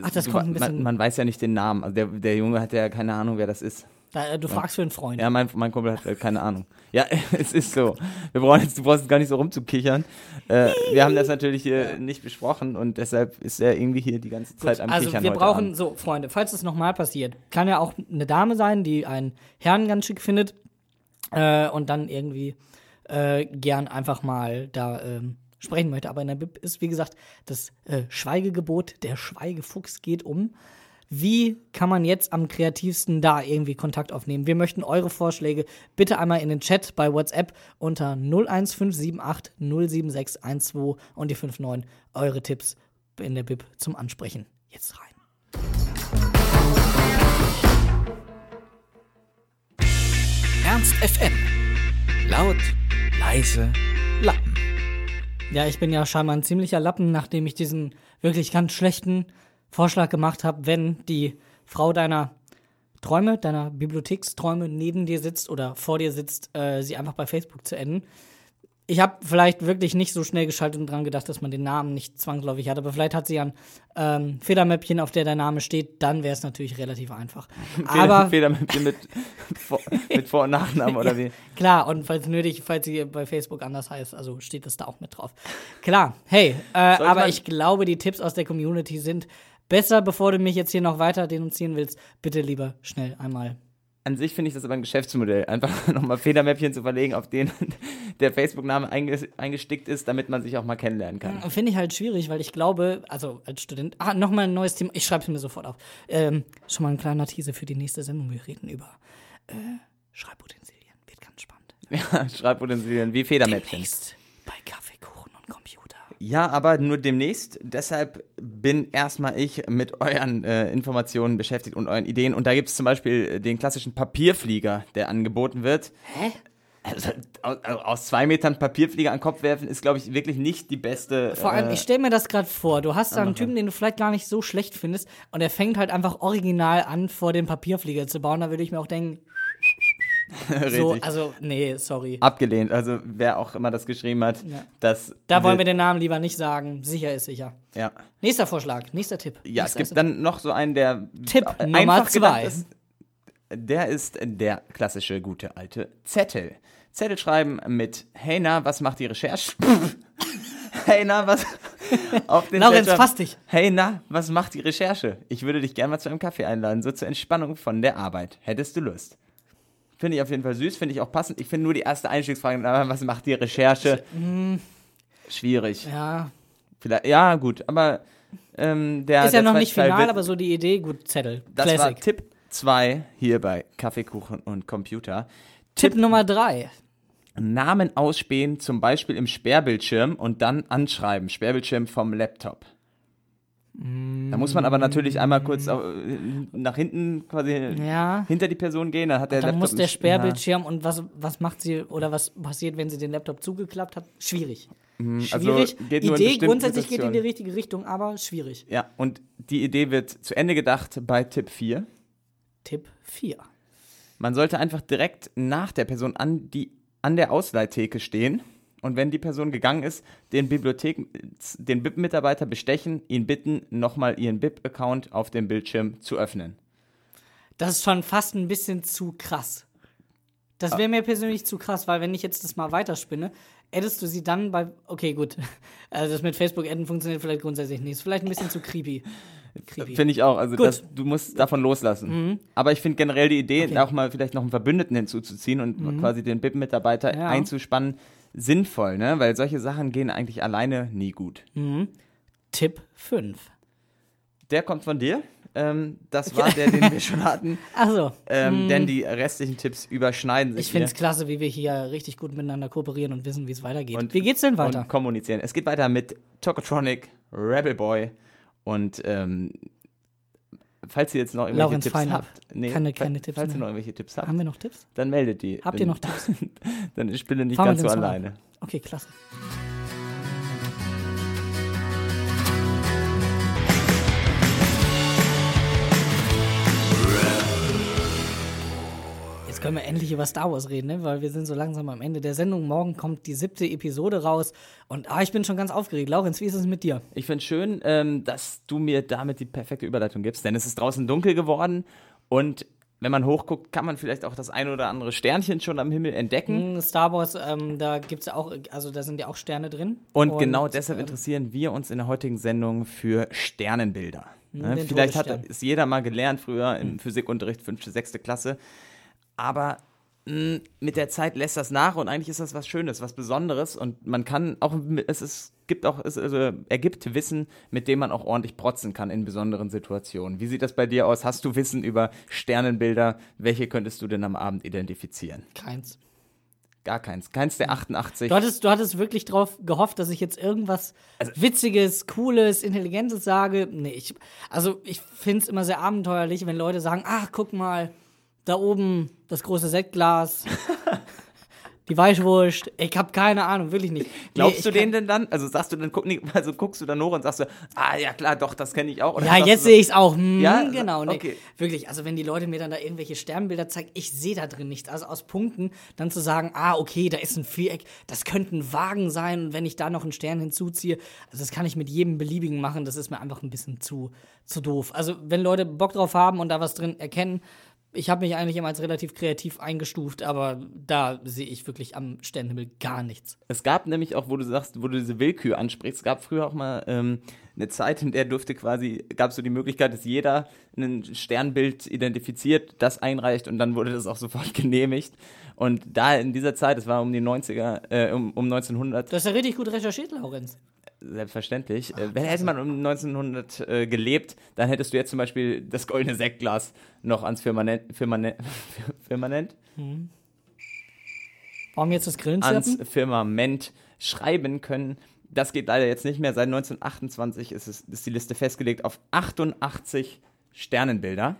Ach, das Du- kommt ein bisschen. man, man weiß ja nicht den Namen. Also der, der Junge hat ja keine Ahnung, wer das ist. Äh, du fragst für einen Freund. Ja, mein, mein Kumpel hat halt keine Ahnung. Ja, es ist so. Wir brauchen jetzt, du brauchst jetzt gar nicht so rumzukichern. Äh, wir haben das natürlich hier nicht besprochen und deshalb ist er irgendwie hier die ganze Zeit am also Kichern wir heute brauchen, Abend. so Freunde, falls es nochmal passiert, kann ja auch eine Dame sein, die einen Herrn ganz schick findet äh, und dann irgendwie äh, gern einfach mal da ähm, sprechen möchte. Aber in der Bib ist, wie gesagt, das äh, Schweigegebot, der Schweigefuchs geht um. Wie kann man jetzt am kreativsten da irgendwie Kontakt aufnehmen? Wir möchten eure Vorschläge bitte einmal in den Chat bei WhatsApp unter 01578 07612 und die 59 eure Tipps in der Bib zum Ansprechen. Jetzt rein. Ernst FM. Laut, leise, Lappen. Ja, ich bin ja scheinbar ein ziemlicher Lappen, nachdem ich diesen wirklich ganz schlechten Vorschlag gemacht habe, wenn die Frau deiner Träume, deiner Bibliotheksträume neben dir sitzt oder vor dir sitzt, äh, sie einfach bei Facebook zu enden. Ich habe vielleicht wirklich nicht so schnell geschaltet und dran gedacht, dass man den Namen nicht zwangsläufig hat, aber vielleicht hat sie ja ein ähm, Federmäppchen, auf der der Name steht, dann wäre es natürlich relativ einfach. Aber Federmäppchen mit, Vor- mit Vor- und Nachnamen oder wie? Klar, und falls nötig, falls sie bei Facebook anders heißt, also steht das da auch mit drauf. Klar, hey, äh, aber ich glaube, die Tipps aus der Community sind besser, bevor du mich jetzt hier noch weiter denunzieren willst. Bitte lieber schnell einmal. An sich finde ich das aber ein Geschäftsmodell, einfach nochmal Federmäppchen zu verlegen, auf den der Facebook-Name einges eingestickt ist, damit man sich auch mal kennenlernen kann. Finde ich halt schwierig, weil ich glaube, also als Student, ah, nochmal ein neues Thema, ich schreibe es mir sofort auf. Ähm, schon mal ein kleiner Teaser für die nächste Sendung. Wir reden über äh, Schreibutensilien. Wird ganz spannend. Ja, Schreibutensilien wie Federmäppchen. Demnächst bei Kaffeekuchen und Computer. Ja, aber nur demnächst. Deshalb bin erstmal ich mit euren äh, Informationen beschäftigt und euren Ideen. Und da gibt es zum Beispiel äh, den klassischen Papierflieger, der angeboten wird. Hä? Also, aus, zwei Metern Papierflieger an den Kopf werfen, ist, glaube ich, wirklich nicht die beste. Vor allem, äh, ich stelle mir das gerade vor, du hast da einen Typen, den du vielleicht gar nicht so schlecht findest und er fängt halt einfach original an, vor den Papierflieger zu bauen. Da würde ich mir auch denken, so, also, nee, sorry. abgelehnt. Also, wer auch immer das geschrieben hat, Ja. das. Da wollen wir den Namen lieber nicht sagen. Sicher ist sicher. Ja. Nächster Vorschlag, nächster Tipp. Ja, Was es gibt dann noch so einen, der Tipp Nummer zwei. Ist, der ist der klassische gute alte Zettel. Zettel schreiben mit Hey na, was macht die Recherche? hey na, was auf den Zettel- fass dich. Hey na, was macht die Recherche? Ich würde dich gerne mal zu einem Kaffee einladen, so zur Entspannung von der Arbeit. Hättest du Lust? Finde ich auf jeden Fall süß, finde ich auch passend. Ich finde nur die erste Einstiegsfrage, was macht die Recherche? Schwierig. Ja, Vielleicht, ja, gut, aber ähm, der ist ja der noch nicht Teil final, wird- aber so die Idee, gut, Zettel. das war Classic. Tipp 2 hier bei Kaffeekuchen und Computer. Tipp Nummer drei. Namen ausspähen, zum Beispiel im Sperrbildschirm und dann anschreiben. Sperrbildschirm vom Laptop. Da muss man aber natürlich einmal kurz nach hinten quasi Ja. hinter die Person gehen. Dann hat der Dann Laptop muss der Sperrbildschirm und was, was macht sie oder was passiert, wenn sie den Laptop zugeklappt hat? Schwierig. also Schwierig. in Idee grundsätzlich geht in die Situationen. richtige Richtung, aber schwierig. Ja, und die Idee wird zu Ende gedacht bei Tipp 4. Tipp 4. Man sollte einfach direkt nach der Person an, die, an der Ausleihtheke stehen und wenn die Person gegangen ist, den Bibliothek, den BIP-Mitarbeiter bestechen, ihn bitten, nochmal ihren BIP-Account auf dem Bildschirm zu öffnen. Das ist schon fast ein bisschen zu krass. Das wäre mir persönlich zu krass, weil wenn ich jetzt das mal weiterspinne, addest du sie dann bei. Okay, gut. Also das mit Facebook-Adden funktioniert vielleicht grundsätzlich nicht. Ist vielleicht ein bisschen zu creepy. creepy. Finde ich auch. Also. Mhm. das, du musst davon loslassen. Aber ich finde generell die Idee, Okay. Mhm. auch mal vielleicht noch einen Verbündeten hinzuzuziehen und quasi den BIP-Mitarbeiter Ja. einzuspannen, sinnvoll, ne? Weil solche Sachen gehen eigentlich alleine nie gut. Tipp 5. Der kommt von dir. Ähm, das war der, den wir schon hatten. Also, Ähm, Denn die restlichen Tipps überschneiden sich. ich finde es klasse, wie wir hier richtig gut miteinander kooperieren und wissen, wie es weitergeht. Und- wie geht's denn weiter? Und kommunizieren. Es geht weiter mit Tokotronic, Rebel Boy und ähm, falls ihr jetzt noch irgendwelche Laurens Tipps Feinab. habt, nee, Keine- keine Tipps falls ihr noch irgendwelche Tipps habt, Haben wir noch Tipps? dann meldet die. Habt ihr noch Tipps? dann ist Spinne nicht Fahren ganz so alleine. Okay, klasse. Jetzt können wir endlich über Star Wars reden, ne? weil wir sind so langsam am Ende der Sendung. Morgen kommt die siebte Episode raus und ah, ich bin schon ganz aufgeregt. Laurenz, wie ist es mit dir? Ich finde schön, ähm, dass du mir damit die perfekte Überleitung gibst, denn es ist draußen dunkel geworden und wenn man hochguckt, kann man vielleicht auch das eine oder andere Sternchen schon am Himmel entdecken. Hm, Star Wars, ähm, da gibt's ja auch, also da sind ja auch Sterne drin. Und, genau deshalb ähm, interessieren wir uns in der heutigen Sendung für Sternenbilder. Ne? den Vielleicht hat es jeder mal gelernt früher im Physikunterricht, fünfte, sechste Klasse. Aber mit der Zeit lässt das nach und eigentlich ist das was Schönes, was Besonderes und man kann auch, es ist, gibt auch, es also ergibt Wissen, mit dem man auch ordentlich protzen kann in besonderen Situationen. Wie sieht das bei dir aus? Hast du Wissen über Sternenbilder? Welche könntest du denn am Abend identifizieren? Keins. Gar keins. Keins der 88. Du hattest, du hattest wirklich drauf gehofft, dass ich jetzt irgendwas Also Witziges, Cooles, Intelligentes sage. Nee, ich, also ich finde es immer sehr abenteuerlich, wenn Leute sagen, ach, guck mal, da oben das große Sektglas, die Weichwurst. Ich habe keine Ahnung, wirklich nicht. Glaubst Nee, du ich denen denn dann? Also sagst du dann, guck, nicht- also guckst du dann hoch und sagst du, ah ja klar, doch, das kenne ich auch. Oder Ja, jetzt so, sehe ich es auch. Hm, Ja, genau. Nee. okay. Wirklich, also wenn die Leute mir dann da irgendwelche Sternbilder zeigen, ich sehe da drin nichts. Also aus Punkten dann zu sagen, ah, okay, da ist ein Viereck, das könnte ein Wagen sein und wenn ich da noch einen Stern hinzuziehe, also das kann ich mit jedem beliebigen machen, das ist mir einfach ein bisschen zu, zu doof. Also wenn Leute Bock drauf haben und da was drin erkennen, ich habe mich eigentlich immer als relativ kreativ eingestuft, aber da sehe ich wirklich am Sternenhimmel gar nichts. Es gab nämlich auch, wo du sagst, wo du diese Willkür ansprichst, es gab früher auch mal ähm, eine Zeit, in der durfte quasi, gab es so die Möglichkeit, dass jeder ein Sternbild identifiziert, das einreicht und dann wurde das auch sofort genehmigt. Und da in dieser Zeit, es war um die 90er, äh, um, um 1900, Du hast ja richtig gut recherchiert, Laurenz. Selbstverständlich. äh, wenn hätte man um 1900 äh, gelebt, dann hättest du jetzt zum Beispiel das goldene Sektglas noch ans Firmament, Firmament, Firmament Warum jetzt das Grillen ans? Firmament schreiben können. Das geht leider jetzt nicht mehr. Seit 1928 ist, es, ist die Liste festgelegt auf 88 Sternenbilder.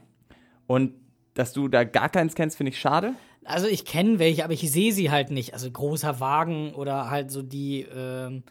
Und dass du da gar keins kennst, finde ich schade. Also ich kenne welche, aber ich sehe sie halt nicht. Also großer Wagen oder halt so die, ähm,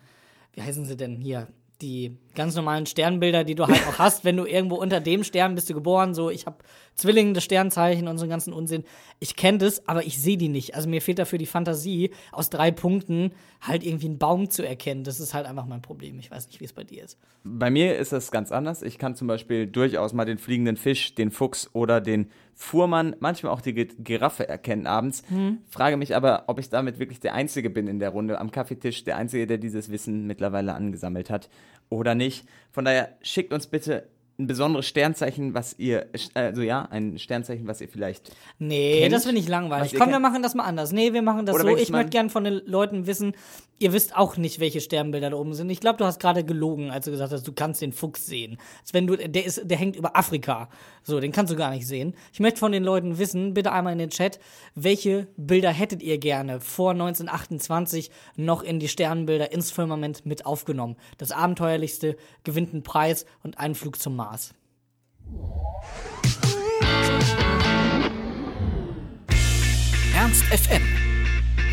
wie heißen sie denn hier? Die ganz normalen Sternbilder, die du halt auch hast, wenn du irgendwo unter dem Stern bist du geboren. So, ich habe Zwillinge, das Sternzeichen und so einen ganzen Unsinn. Ich kenne das, aber ich sehe die nicht. Also mir fehlt dafür die Fantasie, aus drei Punkten halt irgendwie einen Baum zu erkennen. Das ist halt einfach mein Problem. Ich weiß nicht, wie es bei dir ist. Bei mir ist das ganz anders. Ich kann zum Beispiel durchaus mal den fliegenden Fisch, den Fuchs oder den Fuhrmann, manchmal auch die Gi- Giraffe erkennen abends. Frage mich aber, ob ich damit wirklich der Einzige bin in der Runde am Kaffeetisch, der Einzige, der dieses Wissen mittlerweile angesammelt hat oder nicht. Von daher schickt uns bitte ein besonderes Sternzeichen, was ihr, also ja, ein Sternzeichen, was ihr vielleicht Nee, Kennt? das finde ich langweilig. Komm, wir machen das mal anders. Nee, wir machen das Oder so. Ich möchte gern von den Leuten wissen, ihr wisst auch nicht, welche Sternbilder da oben sind. Ich glaube, du hast gerade gelogen, als du gesagt hast, du kannst den Fuchs sehen. Als wenn du, der ist, der hängt über Afrika. So, den kannst du gar nicht sehen. Ich möchte von den Leuten wissen, bitte einmal in den Chat, welche Bilder hättet ihr gerne vor 1928 noch in die Sternbilder ins Firmament mit aufgenommen? Das Abenteuerlichste gewinnt einen Preis und einen Flug zum Mars. Ernst FM.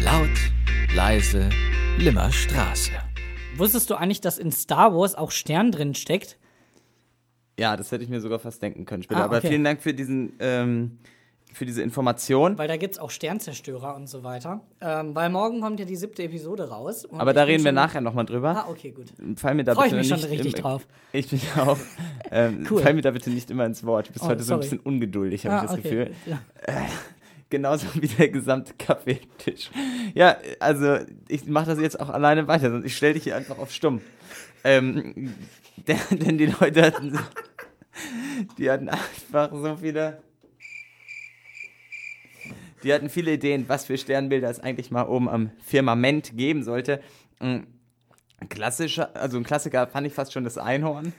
Laut, leise, Limmerstraße. Wusstest du eigentlich, dass in Star Wars auch Stern drin steckt? Ja, das hätte ich mir sogar fast denken können später. Ah, Aber okay. vielen Dank für diesen, ähm, für diese Information. Weil da gibt es auch Sternzerstörer und so weiter. Ähm, weil morgen kommt ja die siebte Episode raus. Aber da reden wir nachher nochmal drüber. Ah, okay, gut. Fall mir da Freu ich mich schon richtig im- drauf. Ich bin auch. Ähm, Cool. Fall mir da bitte nicht immer ins Wort. Du bist Oh, heute so ein sorry. bisschen ungeduldig, habe Ah, ich das okay. Gefühl. Ja. Genauso wie der gesamte Kaffeetisch. Ja, also ich mache das jetzt auch alleine weiter, sonst ich stelle dich hier einfach auf stumm. Ähm, denn die Leute hatten, so, die hatten einfach so viele, die hatten viele Ideen, was für Sternbilder es eigentlich mal oben am Firmament geben sollte. Ein klassischer, also ein Klassiker fand ich fast schon das Einhorn.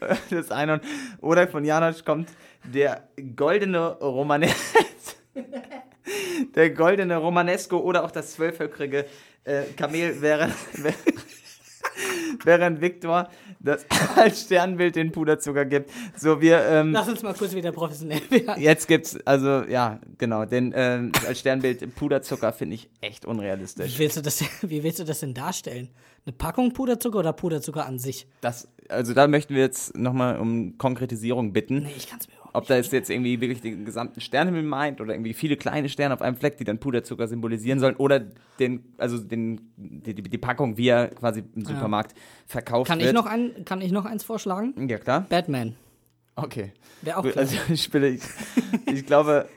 das Einhorn. Oder von Janosch kommt der goldene Romanes. der goldene Romanesco oder auch das zwölfhöckrige äh, Kamel wäre, während Viktor das als Sternbild den Puderzucker gibt. So wir ähm, Lass uns mal kurz wieder professionell werden. jetzt gibt's also ja genau den ähm, als Sternbild Puderzucker finde ich echt Wie unrealistisch. willst, du das, wie willst du das denn darstellen? Eine Packung Puderzucker oder Puderzucker an sich? Das also da möchten wir jetzt nochmal um Konkretisierung bitten. Nee, ich kann es mir überhaupt Ob da jetzt jetzt irgendwie wirklich den gesamten Sternenhimmel meint oder irgendwie viele kleine Sterne auf einem Fleck, die dann Puderzucker symbolisieren sollen oder den, also den, die, die, Packung, wie er quasi im Supermarkt verkauft Kann wird. ich, noch ein, kann ich noch eins vorschlagen? Ja, klar. Batman. Okay. Wäre auch klar. also ich, spiele, ich, ich glaube,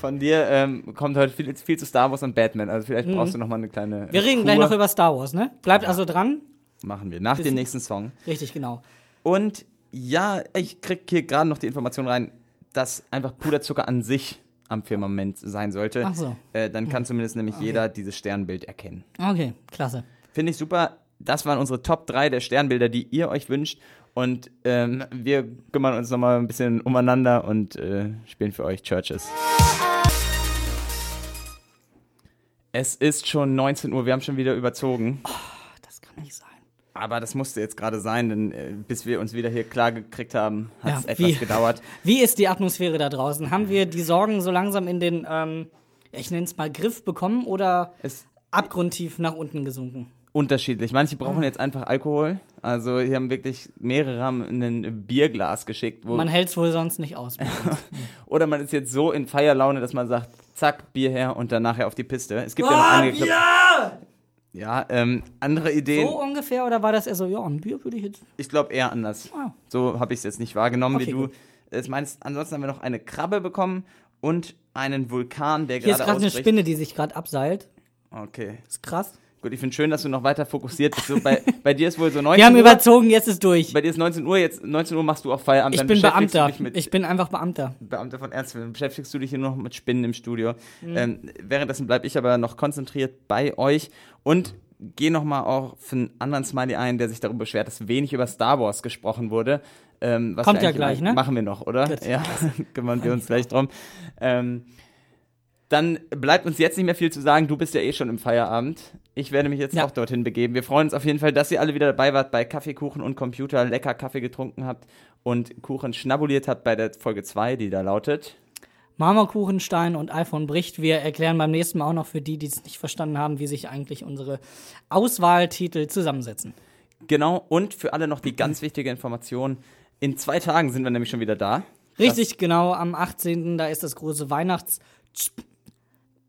von- dir ähm, kommt heute viel, viel zu Star Wars und Batman. Also vielleicht brauchst du noch mal eine kleine. Mhm. Wir reden Kur. gleich noch über Star Wars, ne? Bleibt also dran. Machen wir nach dem nächsten Song. Richtig, genau. Und ja, ich krieg hier gerade noch die Information rein. Dass einfach Puderzucker an sich am Firmament sein sollte. Ach so. Äh, dann kann zumindest nämlich jeder dieses Sternbild erkennen. Okay, klasse. Finde ich super. Das waren unsere Top 3 der Sternbilder, die ihr euch wünscht. Und ähm, wir kümmern uns nochmal ein bisschen umeinander und äh, spielen für euch Churches. Es ist schon 19 Uhr, wir haben schon wieder überzogen. Das kann nicht sein. Aber das musste jetzt gerade sein, denn äh, bis wir uns wieder hier klar gekriegt haben, hat es Ja, etwas wie- gedauert. Wie ist die Atmosphäre da draußen? Haben wir die Sorgen so langsam in den, ähm, ich nenne es mal Griff bekommen oder Es abgrundtief nach unten gesunken? unterschiedlich. Manche Ah. brauchen jetzt einfach Alkohol. Also hier haben wirklich mehrere haben ein Bierglas geschickt. Man hält es wohl sonst nicht aus. oder man ist jetzt so in Feierlaune, dass man sagt, zack, Bier her und dann nachher auf die Piste. Es gibt ja noch einige Clubs. Ja! Ähm, andere Ideen. So ungefähr oder war das eher so, ja, ein Bier würde ich jetzt. Ich glaube eher anders. Ah. So habe ich es jetzt nicht wahrgenommen, Okay, wie du es meinst. Ansonsten haben wir noch eine Krabbe bekommen und einen Vulkan, der Hier ist gerade gerade eine. Spinne, die sich gerade abseilt. Okay. ist krass. Gut, ich finde schön, dass du noch weiter fokussiert bist. So, bei, bei dir ist wohl so 19 Wir haben Uhr. überzogen, jetzt ist durch. Bei dir ist 19 Uhr, jetzt 19 Uhr machst du auch Feierabend. Ich dann bin Beamter. Ich bin einfach Beamter. Beamter von Ärzten. Dann beschäftigst du dich hier nur noch mit Spinnen im Studio. Mhm. Ähm, währenddessen bleibe ich aber noch konzentriert bei euch und gehe nochmal auch für einen anderen Smiley ein, der sich darüber beschwert, dass wenig über Star Wars gesprochen wurde. Ähm, Kommt ja gleich, ne? Machen wir noch, oder? Gut. Ja, kümmern wir uns gleich drum. Ähm, dann bleibt uns jetzt nicht mehr viel zu sagen. Du bist ja eh schon im Feierabend. Ich werde mich jetzt Ja. auch dorthin begeben. Wir freuen uns auf jeden Fall, dass ihr alle wieder dabei wart bei Kaffee, Kuchen und Computer, lecker Kaffee getrunken habt und Kuchen schnabuliert habt bei der Folge 2, die da lautet. Marmorkuchenstein und iPhone bricht. Wir erklären beim nächsten Mal auch noch für die, die es nicht verstanden haben, wie sich eigentlich unsere Auswahltitel zusammensetzen. Genau, und für alle noch die ganz wichtige Information. In zwei Tagen sind wir nämlich schon wieder da. Richtig, genau, am 18. da ist das große Weihnachts...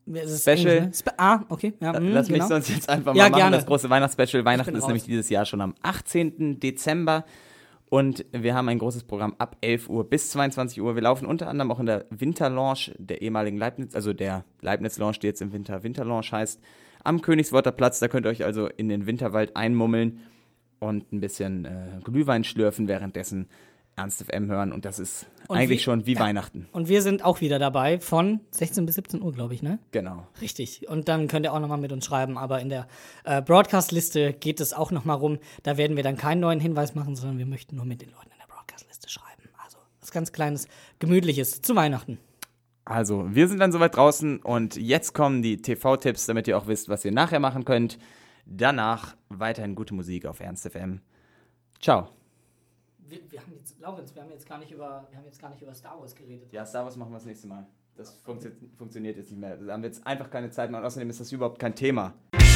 Special. Englisch, ne? Ah, okay. Ja, mm, Lass mich genau. sonst jetzt einfach mal Ja, machen, gerne. das große Weihnachtsspecial. Weihnachten ist nämlich raus. dieses Jahr schon am 18. Dezember. Und wir haben ein großes Programm ab 11 Uhr bis 22 Uhr. Wir laufen unter anderem auch in der Winterlounge der ehemaligen Leibniz, also der Leibniz-Lounge, die jetzt im Winter Winterlounge heißt, am Königsworter Platz. Da könnt ihr euch also in den Winterwald einmummeln und ein bisschen äh, Glühwein schlürfen, währenddessen Ernst FM hören. Und das ist Und eigentlich wie- schon wie ja. Weihnachten. Und wir sind auch wieder dabei von 16 bis 17 Uhr, glaube ich, ne? Genau. Richtig. Und dann könnt ihr auch nochmal mit uns schreiben. Aber in der äh, Broadcast-Liste geht es auch nochmal rum. Da werden wir dann keinen neuen Hinweis machen, sondern wir möchten nur mit den Leuten in der Broadcast-Liste schreiben. Also was ganz Kleines, Gemütliches zu Weihnachten. Also, wir sind dann soweit draußen und jetzt kommen die TV-Tipps, damit ihr auch wisst, was ihr nachher machen könnt. Danach weiterhin gute Musik auf Ernst FM. Ciao wir, wir haben jetzt, Laurenz, wir haben jetzt gar nicht über, wir haben jetzt gar nicht über Star Wars geredet. Ja, Star Wars machen wir das nächste Mal. Das funktio funktioniert jetzt nicht mehr. Da haben wir jetzt einfach keine Zeit mehr und außerdem ist das überhaupt kein Thema. Musik